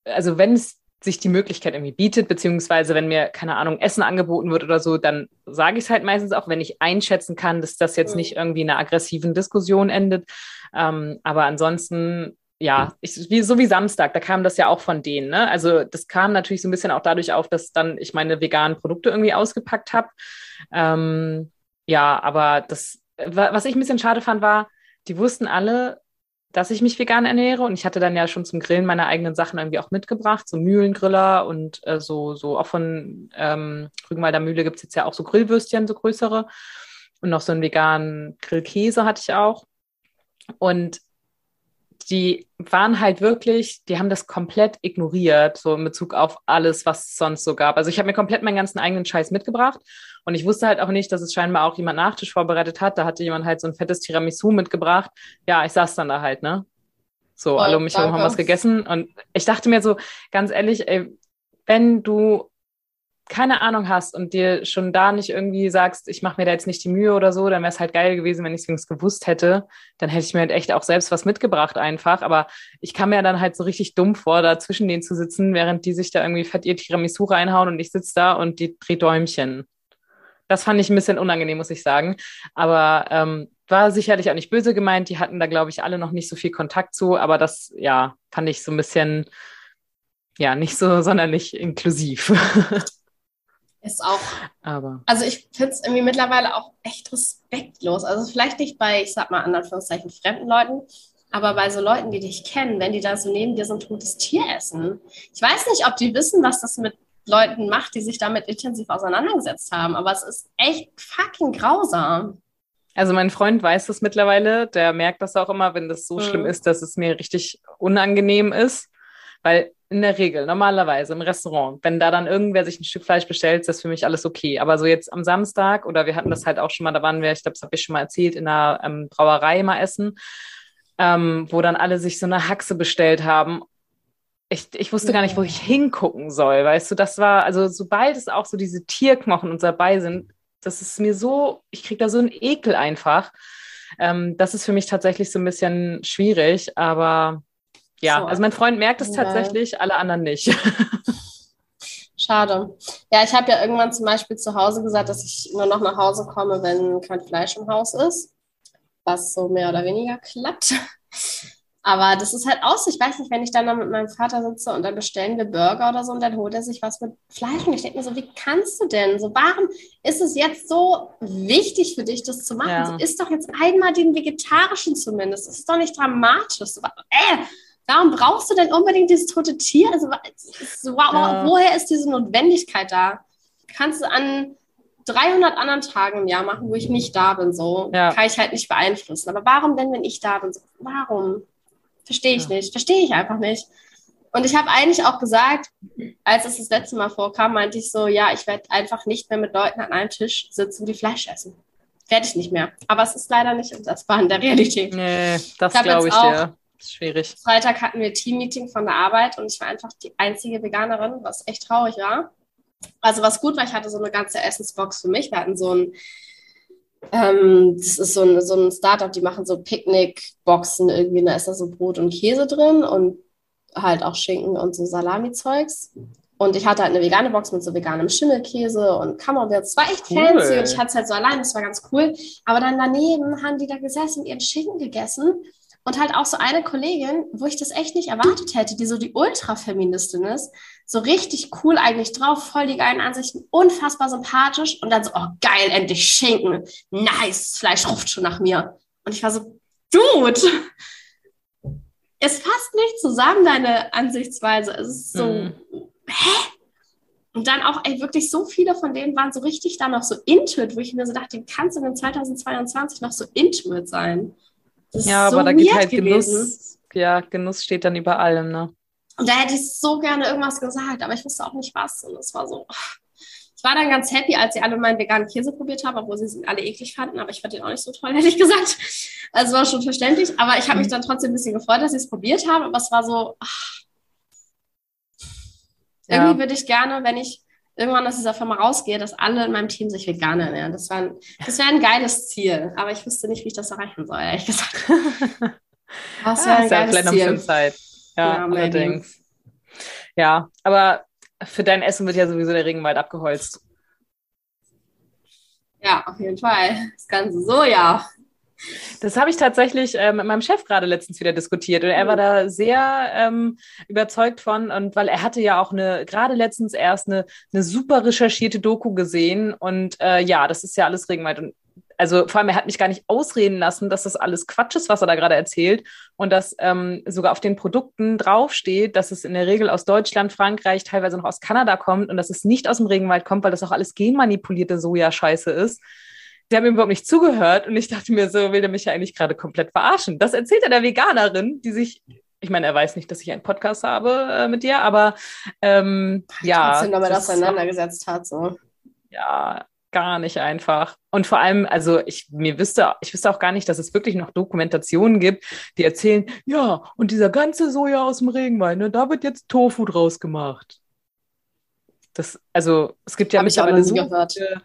also wenn es sich die Möglichkeit irgendwie bietet, beziehungsweise wenn mir, keine Ahnung, Essen angeboten wird oder so, dann sage ich es halt meistens auch, wenn ich einschätzen kann, dass das jetzt nicht irgendwie in einer aggressiven Diskussion endet. Ähm, aber ansonsten, ja, ich, wie, so wie Samstag, da kam das ja auch von denen. Ne? Also das kam natürlich so ein bisschen auch dadurch auf, dass dann ich meine veganen Produkte irgendwie ausgepackt habe. Ähm, ja, aber das, was ich ein bisschen schade fand, war, die wussten alle, dass ich mich vegan ernähre. Und ich hatte dann ja schon zum Grillen meine eigenen Sachen irgendwie auch mitgebracht, so Mühlengriller und äh, so, so auch von ähm, Rügenwalder Mühle gibt es jetzt ja auch so Grillwürstchen, so größere. Und noch so einen veganen Grillkäse hatte ich auch. Und die waren halt wirklich, die haben das komplett ignoriert, so in Bezug auf alles, was es sonst so gab. Also ich habe mir komplett meinen ganzen eigenen Scheiß mitgebracht und ich wusste halt auch nicht, dass es scheinbar auch jemand Nachtisch vorbereitet hat. Da hatte jemand halt so ein fettes Tiramisu mitgebracht. Ja, ich saß dann da halt, ne? So, oh, alle um mich herum haben was gegessen und ich dachte mir so, ganz ehrlich, ey, wenn du keine Ahnung hast und dir schon da nicht irgendwie sagst, ich mache mir da jetzt nicht die Mühe oder so, dann wäre es halt geil gewesen, wenn ich es gewusst hätte. Dann hätte ich mir halt echt auch selbst was mitgebracht einfach. Aber ich kam mir dann halt so richtig dumm vor, da zwischen denen zu sitzen, während die sich da irgendwie fett ihr Tiramisu reinhauen und ich sitze da und die dreht Däumchen. Das fand ich ein bisschen unangenehm, muss ich sagen. Aber ähm, war sicherlich auch nicht böse gemeint. Die hatten da, glaube ich, alle noch nicht so viel Kontakt zu. Aber das, ja, fand ich so ein bisschen, ja, nicht so sonderlich inklusiv. Ist auch. Aber. Also ich finde es irgendwie mittlerweile auch echt respektlos. Also vielleicht nicht bei, ich sag mal, in Anführungszeichen fremden Leuten, aber bei so Leuten, die dich kennen, wenn die da so neben dir so ein totes Tier essen. Ich weiß nicht, ob die wissen, was das mit Leuten macht, die sich damit intensiv auseinandergesetzt haben, aber es ist echt fucking grausam. Also mein Freund weiß das mittlerweile, der merkt das auch immer, wenn das so mhm. schlimm ist, dass es mir richtig unangenehm ist, weil in der Regel, normalerweise im Restaurant, wenn da dann irgendwer sich ein Stück Fleisch bestellt, ist das für mich alles okay. Aber so jetzt am Samstag oder wir hatten das halt auch schon mal, da waren wir, ich glaube, das habe ich schon mal erzählt, in einer ähm, Brauerei mal essen, ähm, wo dann alle sich so eine Haxe bestellt haben. Ich, ich wusste gar nicht, wo ich hingucken soll, weißt du, das war, also sobald es auch so diese Tierknochen uns dabei sind, das ist mir so, ich kriege da so einen Ekel einfach. Ähm, das ist für mich tatsächlich so ein bisschen schwierig, aber ja, so. also mein Freund merkt es tatsächlich, alle anderen nicht. Schade. Ja, ich habe ja irgendwann zum Beispiel zu Hause gesagt, dass ich nur noch nach Hause komme, wenn kein Fleisch im Haus ist, was so mehr oder weniger klappt. Aber das ist halt aus. Ich weiß nicht, wenn ich dann, mit meinem Vater sitze und dann bestellen wir Burger oder so und dann holt er sich was mit Fleisch. Und ich denke mir so, wie kannst du denn? So, warum ist es jetzt so wichtig für dich, das zu machen? Ja. So, isst doch jetzt einmal den vegetarischen zumindest. Das ist doch nicht dramatisch. So, äh, Warum brauchst du denn unbedingt dieses tote Tier? Also, so, ja. woher ist diese Notwendigkeit da? Kannst du an 300 anderen Tagen im Jahr machen, wo ich nicht da bin, so ja. kann ich halt nicht beeinflussen. Aber warum denn, wenn ich da bin? So, warum? Verstehe ich ja. nicht. Verstehe ich einfach nicht. Und ich habe eigentlich auch gesagt, als es das letzte Mal vorkam, meinte ich so, ja, ich werde einfach nicht mehr mit Leuten an einem Tisch sitzen, die Fleisch essen. Werde ich nicht mehr. Aber es ist leider nicht umsetzbar in der Realität. Nee, das glaube ich dir schwierig. Freitag hatten wir Team-Meeting von der Arbeit und ich war einfach die einzige Veganerin, was echt traurig war. Also was gut war, ich hatte so eine ganze Essensbox für mich. Wir hatten so ein, ähm, das ist so ein, so ein Startup, die machen so Picknick-Boxen irgendwie, da ist da so Brot und Käse drin und halt auch Schinken und so Salami-Zeugs. Und ich hatte halt eine vegane Box mit so veganem Schimmelkäse und Camembert. Es war echt cool. fancy und ich hatte es halt so allein, das war ganz cool. Aber dann daneben haben die da gesessen und ihren Schinken gegessen. Und halt auch so eine Kollegin, wo ich das echt nicht erwartet hätte, die so die Ultrafeministin ist, so richtig cool eigentlich drauf, voll die geilen Ansichten, unfassbar sympathisch und dann so, oh geil, endlich Schinken, nice, Fleisch ruft schon nach mir. Und ich war so, Dude, es passt nicht zusammen, deine Ansichtsweise. Es ist so, mm. hä? Und dann auch, ey, wirklich so viele von denen waren so richtig da noch so intuit, wo ich mir so dachte, kannst du in 2022 noch so intuit sein? Ja, aber so da geht halt gewesen. Genuss. Ja, Genuss steht dann über allem, ne? Und da hätte ich so gerne irgendwas gesagt, aber ich wusste auch nicht was. Und es war so, ich war dann ganz happy, als sie alle meinen veganen Käse probiert haben, obwohl sie es alle eklig fanden, aber ich fand den auch nicht so toll, hätte ich gesagt. Also war schon verständlich, aber ich habe mich dann trotzdem ein bisschen gefreut, dass sie es probiert haben, aber es war so, ach, ja. irgendwie würde ich gerne, wenn ich irgendwann aus dieser Firma rausgehe, dass alle in meinem Team sich vegan ernähren. Das, das wäre ein geiles Ziel, aber ich wusste nicht, wie ich das erreichen soll, ehrlich gesagt. Das wäre ein ja, geiles Ziel. Zeit. Ja, ja allerdings. Ja, aber für dein Essen wird ja sowieso der Regenwald abgeholzt. Ja, auf jeden Fall. Das ganze Soja. Das habe ich tatsächlich äh, mit meinem Chef gerade letztens wieder diskutiert. Und er war da sehr ähm, überzeugt von und weil er hatte ja auch eine gerade letztens erst eine, eine super recherchierte Doku gesehen. Und äh, ja, das ist ja alles Regenwald. Und also vor allem, er hat mich gar nicht ausreden lassen, dass das alles Quatsch ist, was er da gerade erzählt. Und dass ähm, sogar auf den Produkten draufsteht, dass es in der Regel aus Deutschland, Frankreich, teilweise noch aus Kanada kommt und dass es nicht aus dem Regenwald kommt, weil das auch alles genmanipulierte Sojascheiße ist. Die haben ihm überhaupt nicht zugehört und ich dachte mir so, will der mich ja eigentlich gerade komplett verarschen. Das erzählt er der Veganerin, die sich ich meine, er weiß nicht, dass ich einen Podcast habe äh, mit dir, aber ähm, ja. Trotzdem, aber das auseinandergesetzt hat, so. Ja, gar nicht einfach. Und vor allem, also ich mir wüsste, ich wüsste auch gar nicht, dass es wirklich noch Dokumentationen gibt, die erzählen, ja, und dieser ganze Soja aus dem Regenwald, ne, da wird jetzt Tofu draus gemacht. Das, also es gibt ja Hab mittlerweile so viele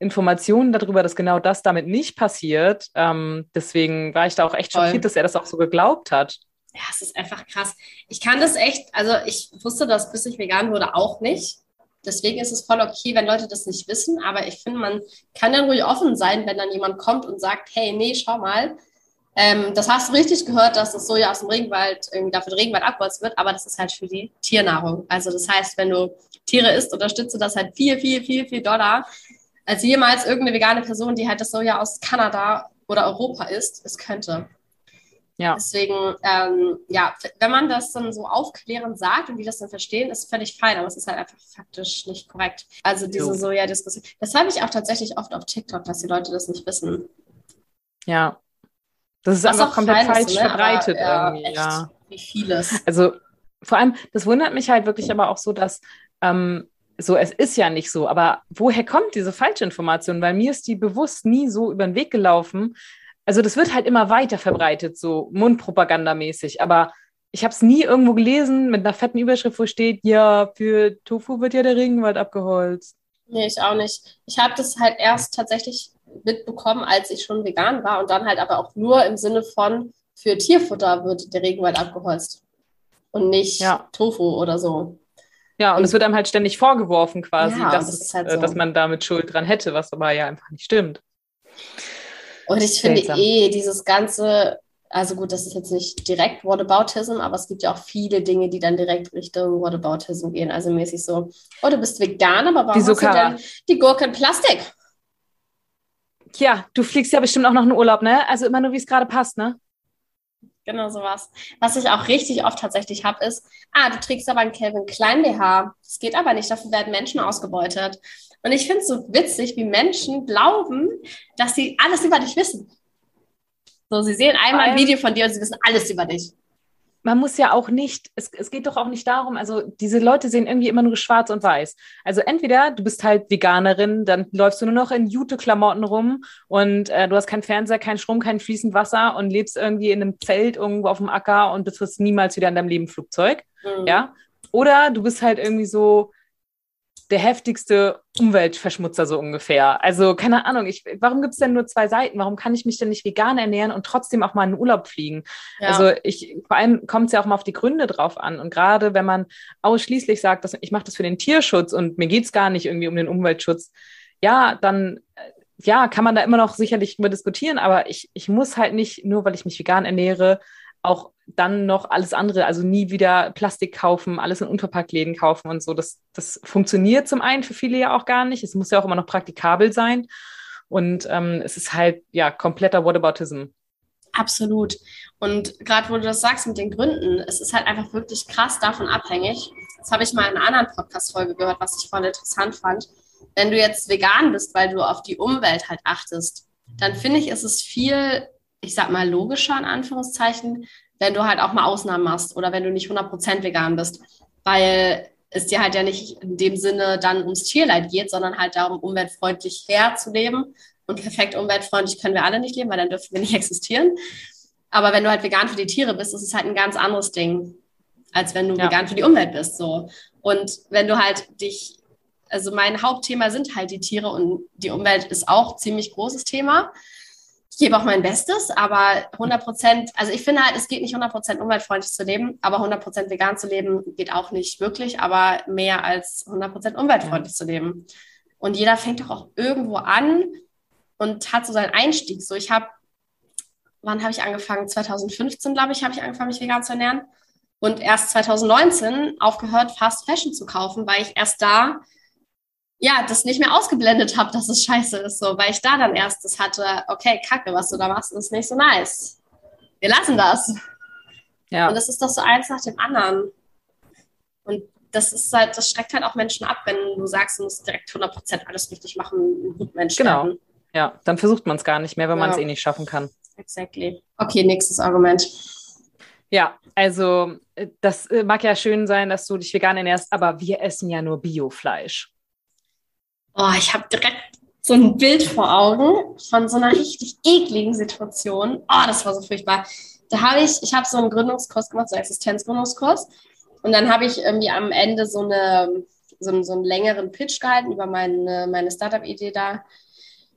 Informationen darüber, dass genau das damit nicht passiert. Ähm, deswegen war ich da auch echt Voll. schockiert, dass er das auch so geglaubt hat. Ja, es ist einfach krass. Ich kann das echt, also ich wusste das, bis ich vegan wurde, auch nicht. Deswegen ist es voll okay, wenn Leute das nicht wissen. Aber ich finde, man kann dann ruhig offen sein, wenn dann jemand kommt und sagt, hey, nee, schau mal, ähm, das hast du richtig gehört, dass das Soja aus dem Regenwald irgendwie dafür der Regenwald abgeholzt wird, aber das ist halt für die Tiernahrung. Also das heißt, wenn du Tiere isst, unterstützt du das halt viel, viel, viel, viel Dollar als jemals irgendeine vegane Person, die halt das Soja aus Kanada oder Europa isst, es könnte. Ja. Deswegen, ähm, ja, wenn man das dann so aufklärend sagt und die das dann verstehen, ist völlig fein, aber es ist halt einfach faktisch nicht korrekt. Also diese Soja-Diskussion. Das habe ich auch tatsächlich oft auf TikTok, dass die Leute das nicht wissen. Ja. Das ist Was einfach komplett falsch ne? verbreitet aber, irgendwie, ja. Wie vieles. Also vor allem, das wundert mich halt wirklich aber auch so, dass ähm, so, es ist ja nicht so, aber woher kommt diese Falschinformation? Weil mir ist die bewusst nie so über den Weg gelaufen, also das wird halt immer weiter verbreitet, so mundpropagandamäßig. Aber ich habe es nie irgendwo gelesen mit einer fetten Überschrift, wo steht, ja, für Tofu wird ja der Regenwald abgeholzt. Nee, ich auch nicht. Ich habe das halt erst tatsächlich mitbekommen, als ich schon vegan war und dann halt aber auch nur im Sinne von, für Tierfutter wird der Regenwald abgeholzt und nicht ja. Tofu oder so. Ja, und, es wird einem halt ständig vorgeworfen quasi, ja, dass, das halt äh, so. dass man damit Schuld dran hätte, was aber ja einfach nicht stimmt. Und ich finde eh dieses ganze, also gut, das ist jetzt nicht direkt Whataboutism, aber es gibt ja auch viele Dinge, die dann direkt Richtung Whataboutism gehen. Also mäßig so, oh, du bist vegan, aber warum Wieso, hast du denn die Gurke in Plastik? Ja, du fliegst ja bestimmt auch noch in Urlaub, ne? Also immer nur, wie es gerade passt, ne? Genau sowas. Was ich auch richtig oft tatsächlich habe, ist, ah, du trägst aber einen Calvin Klein BH. Das geht aber nicht, dafür werden Menschen ausgebeutet. Und ich finde es so witzig, wie Menschen glauben, dass sie alles über dich wissen. So, sie sehen einmal ein Video von dir und sie wissen alles über dich. Man muss ja auch nicht, es, es geht doch auch nicht darum, also diese Leute sehen irgendwie immer nur schwarz und weiß. Also entweder du bist halt Veganerin, dann läufst du nur noch in Jute-Klamotten rum und äh, du hast keinen Fernseher, keinen Strom, kein fließend Wasser und lebst irgendwie in einem Zelt irgendwo auf dem Acker und betrittst niemals wieder in deinem Leben Flugzeug. Mhm. Ja. Oder du bist halt irgendwie so, der heftigste Umweltverschmutzer so ungefähr. Also keine Ahnung, ich, warum gibt es denn nur zwei Seiten? Warum kann ich mich denn nicht vegan ernähren und trotzdem auch mal in den Urlaub fliegen? Ja. Also ich, vor allem kommt es ja auch mal auf die Gründe drauf an. Und gerade wenn man ausschließlich sagt, dass ich mache das für den Tierschutz und mir geht's gar nicht irgendwie um den Umweltschutz, ja, dann ja, kann man da immer noch sicherlich über diskutieren, aber ich, ich muss halt nicht, nur weil ich mich vegan ernähre, auch dann noch alles andere, also nie wieder Plastik kaufen, alles in Unverpacktläden kaufen und so. Das, das funktioniert zum einen für viele ja auch gar nicht. Es muss ja auch immer noch praktikabel sein. Und ähm, es ist halt ja kompletter Whataboutism. Absolut. Und gerade wo du das sagst mit den Gründen, es ist halt einfach wirklich krass davon abhängig. Das habe ich mal in einer anderen Podcast-Folge gehört, was ich voll interessant fand. Wenn du jetzt vegan bist, weil du auf die Umwelt halt achtest, dann finde ich, ist es viel ich sag mal, logischer in Anführungszeichen, wenn du halt auch mal Ausnahmen machst oder wenn du nicht 100% vegan bist, weil es dir halt ja nicht in dem Sinne dann ums Tierleid geht, sondern halt darum, umweltfreundlich herzuleben. Und perfekt umweltfreundlich können wir alle nicht leben, weil dann dürfen wir nicht existieren. Aber wenn du halt vegan für die Tiere bist, ist es halt ein ganz anderes Ding, als wenn du ja. vegan für die Umwelt bist. So. Und wenn du halt dich, also mein Hauptthema sind halt die Tiere und die Umwelt ist auch ziemlich großes Thema ich gebe auch mein Bestes, aber 100 Prozent, also ich finde halt, es geht nicht 100 Prozent umweltfreundlich zu leben, aber 100 Prozent vegan zu leben geht auch nicht wirklich, aber mehr als 100 Prozent umweltfreundlich ja. zu leben. Und jeder fängt doch auch irgendwo an und hat so seinen Einstieg. So, ich habe, wann habe ich angefangen? 2015, glaube ich, habe ich angefangen, mich vegan zu ernähren. Und erst 2019 aufgehört, Fast Fashion zu kaufen, weil ich erst da ja, das nicht mehr ausgeblendet habe, dass es scheiße ist, so, weil ich da dann erst das hatte, okay, Kacke, was du da machst, ist nicht so nice. Wir lassen das. Ja. Und das ist doch so eins nach dem anderen. Und das ist halt, das schreckt halt auch Menschen ab, wenn du sagst, du musst direkt 100% alles richtig machen, gut Mensch Genau. Werden. Ja, dann versucht man es gar nicht mehr, wenn ja. man es eh nicht schaffen kann. Exactly. Okay, nächstes Argument. Ja, also äh, das äh, mag ja schön sein, dass du dich vegan ernährst, aber wir essen ja nur Biofleisch. Oh, ich habe direkt so ein Bild vor Augen von so einer richtig ekligen Situation. Oh, das war so furchtbar. Da habe ich, ich habe so einen Gründungskurs gemacht, so einen Existenzgründungskurs. Und dann habe ich irgendwie am Ende so, eine, so, so einen längeren Pitch gehalten über meine, meine Startup-Idee da,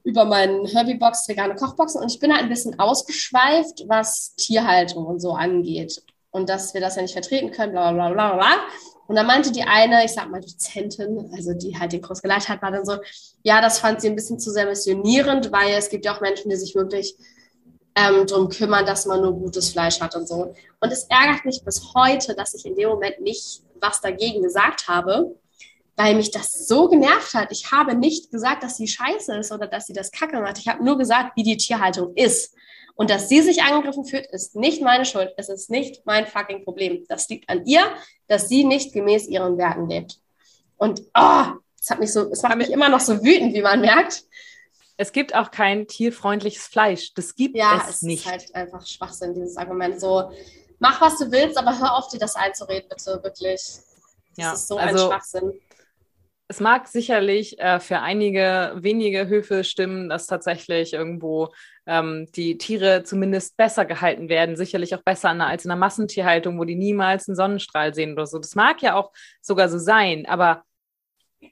über meinen Herbie-Box, vegane Kochboxen. Und ich bin halt ein bisschen ausgeschweift, was Tierhaltung und so angeht. Und dass wir das ja nicht vertreten können, bla bla bla bla. Und dann meinte die eine, ich sag mal Dozentin, also die halt den Kurs geleitet hat, war dann so, ja, das fand sie ein bisschen zu sehr missionierend, weil es gibt ja auch Menschen, die sich wirklich ähm, darum kümmern, dass man nur gutes Fleisch hat und so. Und es ärgert mich bis heute, dass ich in dem Moment nicht was dagegen gesagt habe, weil mich das so genervt hat. Ich habe nicht gesagt, dass sie scheiße ist oder dass sie das kacke macht. Ich habe nur gesagt, wie die Tierhaltung ist. Und dass sie sich angegriffen fühlt, ist nicht meine Schuld. Es ist nicht mein fucking Problem. Das liegt an ihr, dass sie nicht gemäß ihren Werten lebt. Und oh, es hat mich so, es macht mich immer noch so wütend, wie man merkt. Es gibt auch kein tierfreundliches Fleisch. Das gibt ja, es, es nicht. Ja, es ist halt einfach Schwachsinn, dieses Argument. So, mach was du willst, aber hör auf, dir das einzureden, bitte, wirklich. Das ja, ist so also, ein Schwachsinn es mag sicherlich äh, für einige wenige Höfe stimmen, dass tatsächlich irgendwo ähm, die Tiere zumindest besser gehalten werden, sicherlich auch besser als in der Massentierhaltung, wo die niemals einen Sonnenstrahl sehen oder so. Das mag ja auch sogar so sein, aber äh,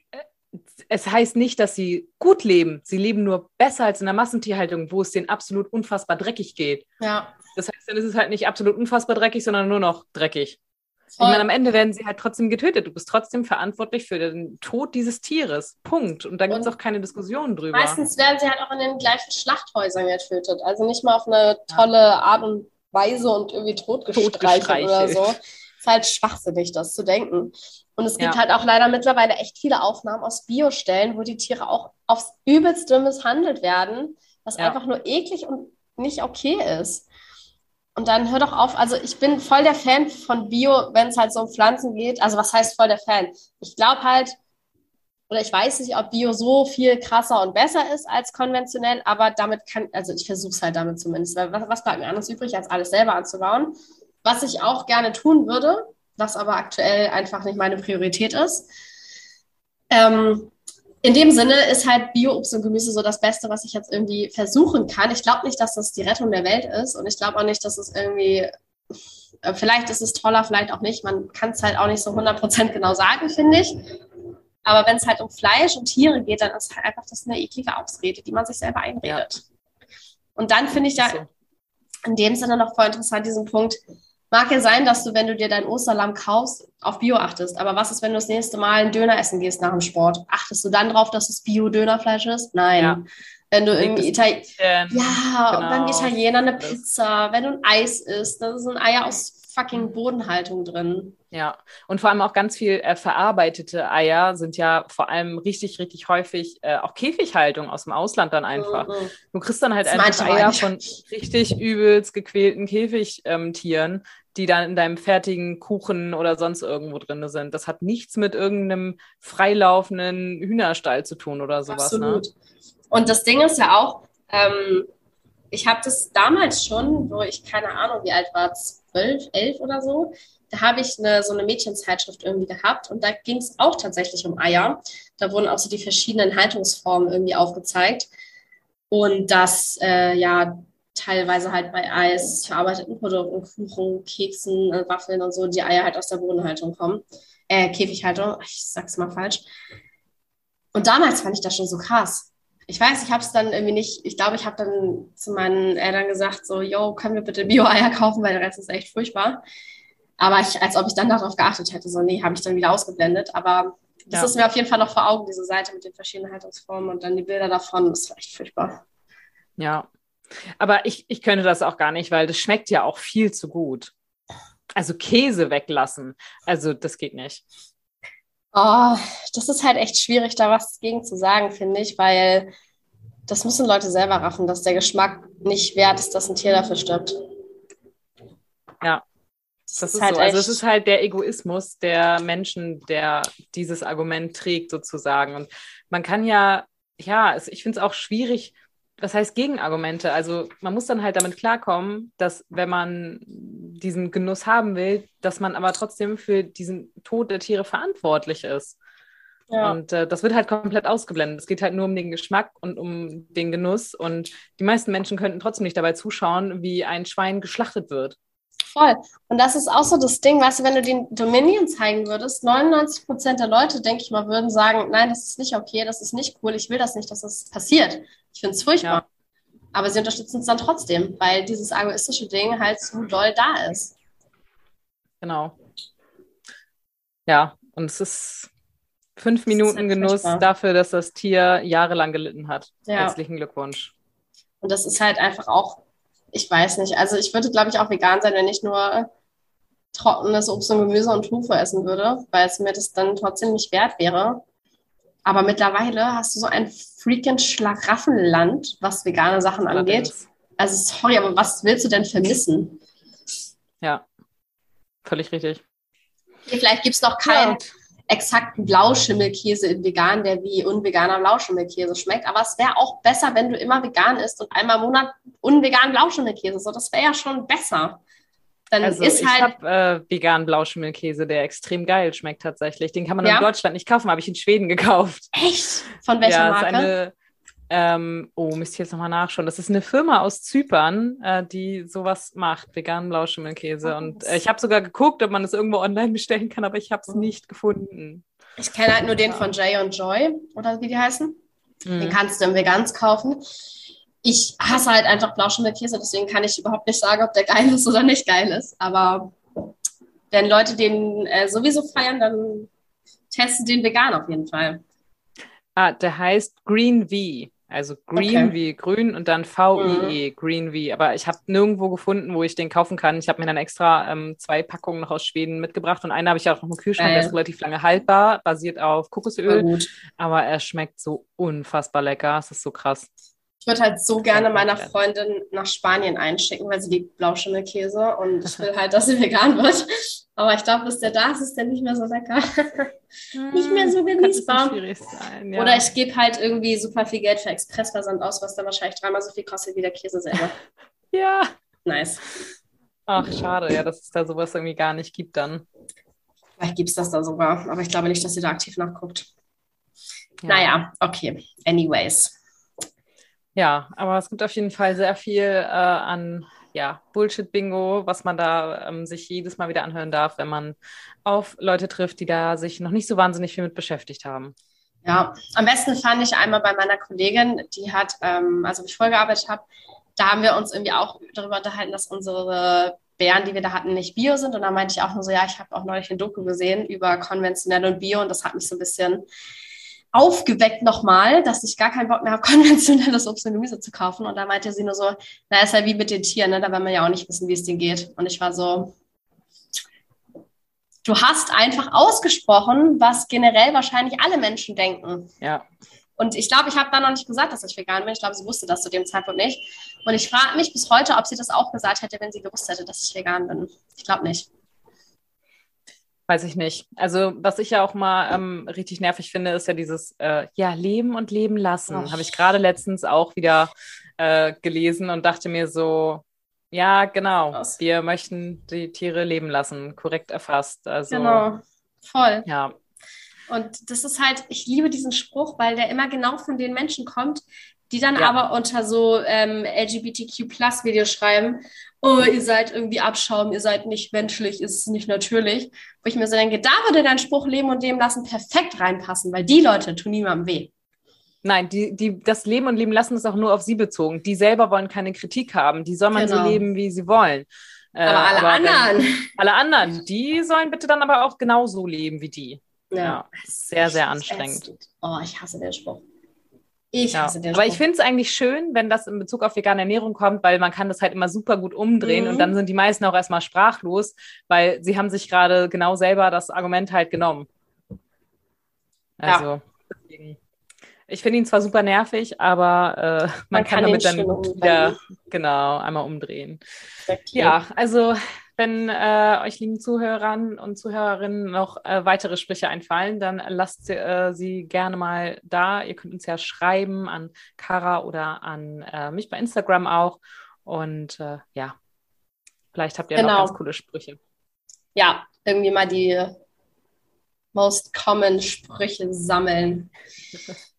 es heißt nicht, dass sie gut leben. Sie leben nur besser als in der Massentierhaltung, wo es denen absolut unfassbar dreckig geht. Ja. Das heißt, dann ist es halt nicht absolut unfassbar dreckig, sondern nur noch dreckig. Voll. Ich meine, am Ende werden sie halt trotzdem getötet. Du bist trotzdem verantwortlich für den Tod dieses Tieres. Punkt. Und da gibt es auch keine Diskussion drüber. Meistens werden sie halt auch in den gleichen Schlachthäusern getötet. Also nicht mal auf eine tolle Art und Weise und irgendwie totgestreichelt oder so. Ist halt schwachsinnig, das zu denken. Und es gibt ja. halt auch leider mittlerweile echt viele Aufnahmen aus Biostellen, wo die Tiere auch aufs Übelste misshandelt werden, was ja. einfach nur eklig und nicht okay ist. Und dann hör doch auf, also ich bin voll der Fan von Bio, wenn es halt so um Pflanzen geht. Also was heißt voll der Fan? Ich glaube halt, oder ich weiß nicht, ob Bio so viel krasser und besser ist als konventionell, aber damit kann, also ich versuche es halt damit zumindest. Weil was, was bleibt mir anderes übrig, als alles selber anzubauen? Was ich auch gerne tun würde, was aber aktuell einfach nicht meine Priorität ist. Ähm, in dem Sinne ist halt Bio-Obst und Gemüse so das Beste, was ich jetzt irgendwie versuchen kann. Ich glaube nicht, dass das die Rettung der Welt ist und ich glaube auch nicht, dass es irgendwie, äh, vielleicht ist es toller, vielleicht auch nicht. Man kann es halt auch nicht so 100% genau sagen, finde ich. Aber wenn es halt um Fleisch und Tiere geht, dann ist halt einfach das eine eklige Ausrede, die man sich selber einredet. Ja. Und dann finde ich da so. in dem Sinne noch voll interessant diesen Punkt. Mag ja sein, dass du, wenn du dir dein Osterlamm kaufst, auf Bio achtest. Aber was ist, wenn du das nächste Mal einen Döner essen gehst nach dem Sport? Achtest du dann drauf, dass es Bio-Dönerfleisch ist? Nein. Ja. Wenn du irgendwie Italien, ja, genau. beim Italiener eine Pizza, wenn du ein Eis isst, da sind Eier aus fucking Bodenhaltung drin. Ja, und vor allem auch ganz viel äh, verarbeitete Eier sind ja vor allem richtig, richtig häufig äh, auch Käfighaltung aus dem Ausland dann einfach. Mhm. Du kriegst dann halt das einfach Eier von richtig übelst gequälten Käfigtieren, ähm, die dann in deinem fertigen Kuchen oder sonst irgendwo drin sind. Das hat nichts mit irgendeinem freilaufenden Hühnerstall zu tun oder sowas. Ne? Absolut. Ne? Und das Ding ist ja auch, ähm, ich habe das damals schon, wo ich keine Ahnung, wie alt war, zwölf, elf oder so, da habe ich eine, so eine Mädchenzeitschrift irgendwie gehabt und da ging es auch tatsächlich um Eier. Da wurden auch so die verschiedenen Haltungsformen irgendwie aufgezeigt. Und das, äh, ja, teilweise halt bei Eis, verarbeiteten Produkten, Kuchen, Keksen, äh, Waffeln und so, die Eier halt aus der Bodenhaltung kommen. Äh, Käfighaltung, ich sag's mal falsch. Und damals fand ich das schon so krass ich weiß, ich habe es dann irgendwie nicht, ich glaube, ich habe dann zu meinen Eltern gesagt, so, yo, können wir bitte Bio-Eier kaufen, weil der Rest ist echt furchtbar. Aber ich, als ob ich dann darauf geachtet hätte, so, nee, habe ich dann wieder ausgeblendet. Aber das ja. ist mir auf jeden Fall noch vor Augen, diese Seite mit den verschiedenen Haltungsformen und dann die Bilder davon, das war echt furchtbar. Ja, aber ich, ich könnte das auch gar nicht, weil das schmeckt ja auch viel zu gut. Also Käse weglassen, also das geht nicht. Oh, das ist halt echt schwierig, da was gegen zu sagen, finde ich, weil das müssen Leute selber raffen, dass der Geschmack nicht wert ist, dass ein Tier dafür stirbt. Ja. Das, das ist, ist halt so. Also es ist halt der Egoismus der Menschen, der dieses Argument trägt, sozusagen. Und man kann ja, ja, ich finde es auch schwierig, was heißt Gegenargumente? Also man muss dann halt damit klarkommen, dass wenn man diesen Genuss haben will, dass man aber trotzdem für diesen Tod der Tiere verantwortlich ist. Ja. Und äh, das wird halt komplett ausgeblendet. Es geht halt nur um den Geschmack und um den Genuss. Und die meisten Menschen könnten trotzdem nicht dabei zuschauen, wie ein Schwein geschlachtet wird. Voll. Und das ist auch so das Ding, weißt du, wenn du den Dominion zeigen würdest, 99 Prozent der Leute, denke ich mal, würden sagen, nein, das ist nicht okay, das ist nicht cool, ich will das nicht, dass das passiert. Ich finde es furchtbar. Ja. Aber sie unterstützen es dann trotzdem, weil dieses egoistische Ding halt so doll da ist. Genau. Ja, und es ist fünf Minuten halt Genuss furchtbar. dafür, dass das Tier jahrelang gelitten hat. Ja. Herzlichen Glückwunsch. Und das ist halt einfach auch ich weiß nicht. Also ich würde, glaube ich, auch vegan sein, wenn ich nur trockenes Obst und Gemüse und Tofu essen würde, weil es mir das dann trotzdem nicht wert wäre. Aber mittlerweile hast du so ein freaking Schlaraffenland, was vegane Sachen angeht. Also sorry, aber was willst du denn vermissen? Ja, völlig richtig. Vielleicht gibt es noch keinen, ja exakten Blauschimmelkäse in vegan, der wie unveganer Blauschimmelkäse schmeckt. Aber es wäre auch besser, wenn du immer vegan isst und einmal im Monat unvegan Blauschimmelkäse. So, das wäre ja schon besser. Dann also ist ich halt habe äh, veganen Blauschimmelkäse, der extrem geil schmeckt tatsächlich. Den kann man ja? in Deutschland nicht kaufen, habe ich in Schweden gekauft. Echt? Von welcher ja, Marke? Ähm, oh, müsst ihr jetzt nochmal nachschauen. Das ist eine Firma aus Zypern, äh, die sowas macht, veganen Blauschimmelkäse. Und äh, ich habe sogar geguckt, ob man es irgendwo online bestellen kann, aber ich habe es nicht gefunden. Ich kenne halt nur den von Jay und Joy, oder wie die heißen. Mhm. Den kannst du im Vegans kaufen. Ich hasse halt einfach Blauschimmelkäse, deswegen kann ich überhaupt nicht sagen, ob der geil ist oder nicht geil ist. Aber wenn Leute den äh, sowieso feiern, dann testen den vegan auf jeden Fall. Ah, der heißt Green V. Also Green okay. wie grün und dann V-I-E, mhm. Green V. Aber ich habe nirgendwo gefunden, wo ich den kaufen kann. Ich habe mir dann extra ähm, zwei Packungen noch aus Schweden mitgebracht und eine habe ich auch noch im Kühlschrank, äh. der ist relativ lange haltbar, basiert auf Kokosöl. Aber er schmeckt so unfassbar lecker. Es ist so krass. Ich würde halt so gerne meiner Freundin nach Spanien einschicken, weil sie liebt Blauschimmelkäse und ich will halt, dass sie vegan wird. Aber ich glaube, bis der da ist, ist der nicht mehr so lecker. nicht mehr so genießbar. Sein, ja. Oder ich gebe halt irgendwie super viel Geld für Expressversand aus, was dann wahrscheinlich dreimal so viel kostet wie der Käse selber. ja. Nice. Ach, schade, ja, dass es da sowas irgendwie gar nicht gibt dann. Vielleicht gibt es das da sogar, aber ich glaube nicht, dass sie da aktiv nachguckt. Ja. Naja, okay. Anyways. Ja, aber es gibt auf jeden Fall sehr viel äh, an ja, Bullshit-Bingo, was man da ähm, sich jedes Mal wieder anhören darf, wenn man auf Leute trifft, die da sich noch nicht so wahnsinnig viel mit beschäftigt haben. Ja, am besten fand ich einmal bei meiner Kollegin, die hat, ähm, also ich vorgearbeitet habe, da haben wir uns irgendwie auch darüber unterhalten, dass unsere Bären, die wir da hatten, nicht Bio sind. Und da meinte ich auch nur so, ja, ich habe auch neulich ein Doku gesehen über konventionell und Bio und das hat mich so ein bisschen aufgeweckt nochmal, dass ich gar keinen Bock mehr habe, konventionelles Obst und Gemüse zu kaufen. Und da meinte sie nur so, na, ist ja wie mit den Tieren, ne? da werden wir ja auch nicht wissen, wie es denen geht. Und ich war so, du hast einfach ausgesprochen, was generell wahrscheinlich alle Menschen denken. Ja. Und ich glaube, ich habe da noch nicht gesagt, dass ich vegan bin. Ich glaube, sie wusste das zu dem Zeitpunkt nicht. Und ich frage mich bis heute, ob sie das auch gesagt hätte, wenn sie gewusst hätte, dass ich vegan bin. Ich glaube nicht. Weiß ich nicht. Also, was ich ja auch mal ähm, richtig nervig finde, ist ja dieses äh, ja, Leben und Leben lassen. Habe ich gerade letztens auch wieder äh, gelesen und dachte mir so, ja, genau. Krass. Wir möchten die Tiere leben lassen, korrekt erfasst. Also, genau, voll. Ja. Und das ist halt, ich liebe diesen Spruch, weil der immer genau von den Menschen kommt, die dann ja. aber unter so ähm, LGBTQ-Plus-Videos schreiben, oh, ihr seid irgendwie Abschaum, ihr seid nicht menschlich, ist nicht natürlich. Wo ich mir so denke, da würde dein Spruch Leben und Leben lassen perfekt reinpassen, weil die Leute tun niemandem weh. Nein, die, die, das Leben und Leben lassen ist auch nur auf sie bezogen. Die selber wollen keine Kritik haben. Die soll man genau. so leben, wie sie wollen. Äh, aber alle aber anderen. Wenn, alle anderen, die sollen bitte dann aber auch genauso leben wie die. Ja, ja sehr, sehr anstrengend. Oh, ich hasse den Spruch. Ich ja. Aber ich finde es eigentlich schön, wenn das in Bezug auf vegane Ernährung kommt, weil man kann das halt immer super gut umdrehen mhm. und dann sind die meisten auch erstmal sprachlos, weil sie haben sich gerade genau selber das Argument halt genommen. Also, ja. deswegen. Ich finde ihn zwar super nervig, aber äh, man, man, kann, kann damit dann wieder genau einmal umdrehen. Ja, also wenn äh, euch lieben Zuhörern und Zuhörerinnen noch äh, weitere Sprüche einfallen, dann lasst äh, sie gerne mal da. Ihr könnt uns ja schreiben an Kara oder an äh, mich bei Instagram auch. Und äh, ja, vielleicht habt ihr genau. noch ganz coole Sprüche. Ja, irgendwie mal die most common Sprüche sammeln.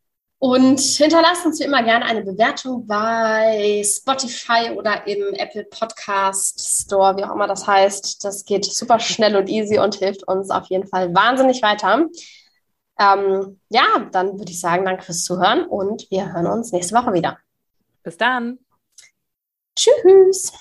Und hinterlasst uns wie immer gerne eine Bewertung bei Spotify oder im Apple Podcast Store, wie auch immer das heißt. Das geht super schnell und easy und hilft uns auf jeden Fall wahnsinnig weiter. Ähm, ja, dann würde ich sagen, danke fürs Zuhören und wir hören uns nächste Woche wieder. Bis dann. Tschüss.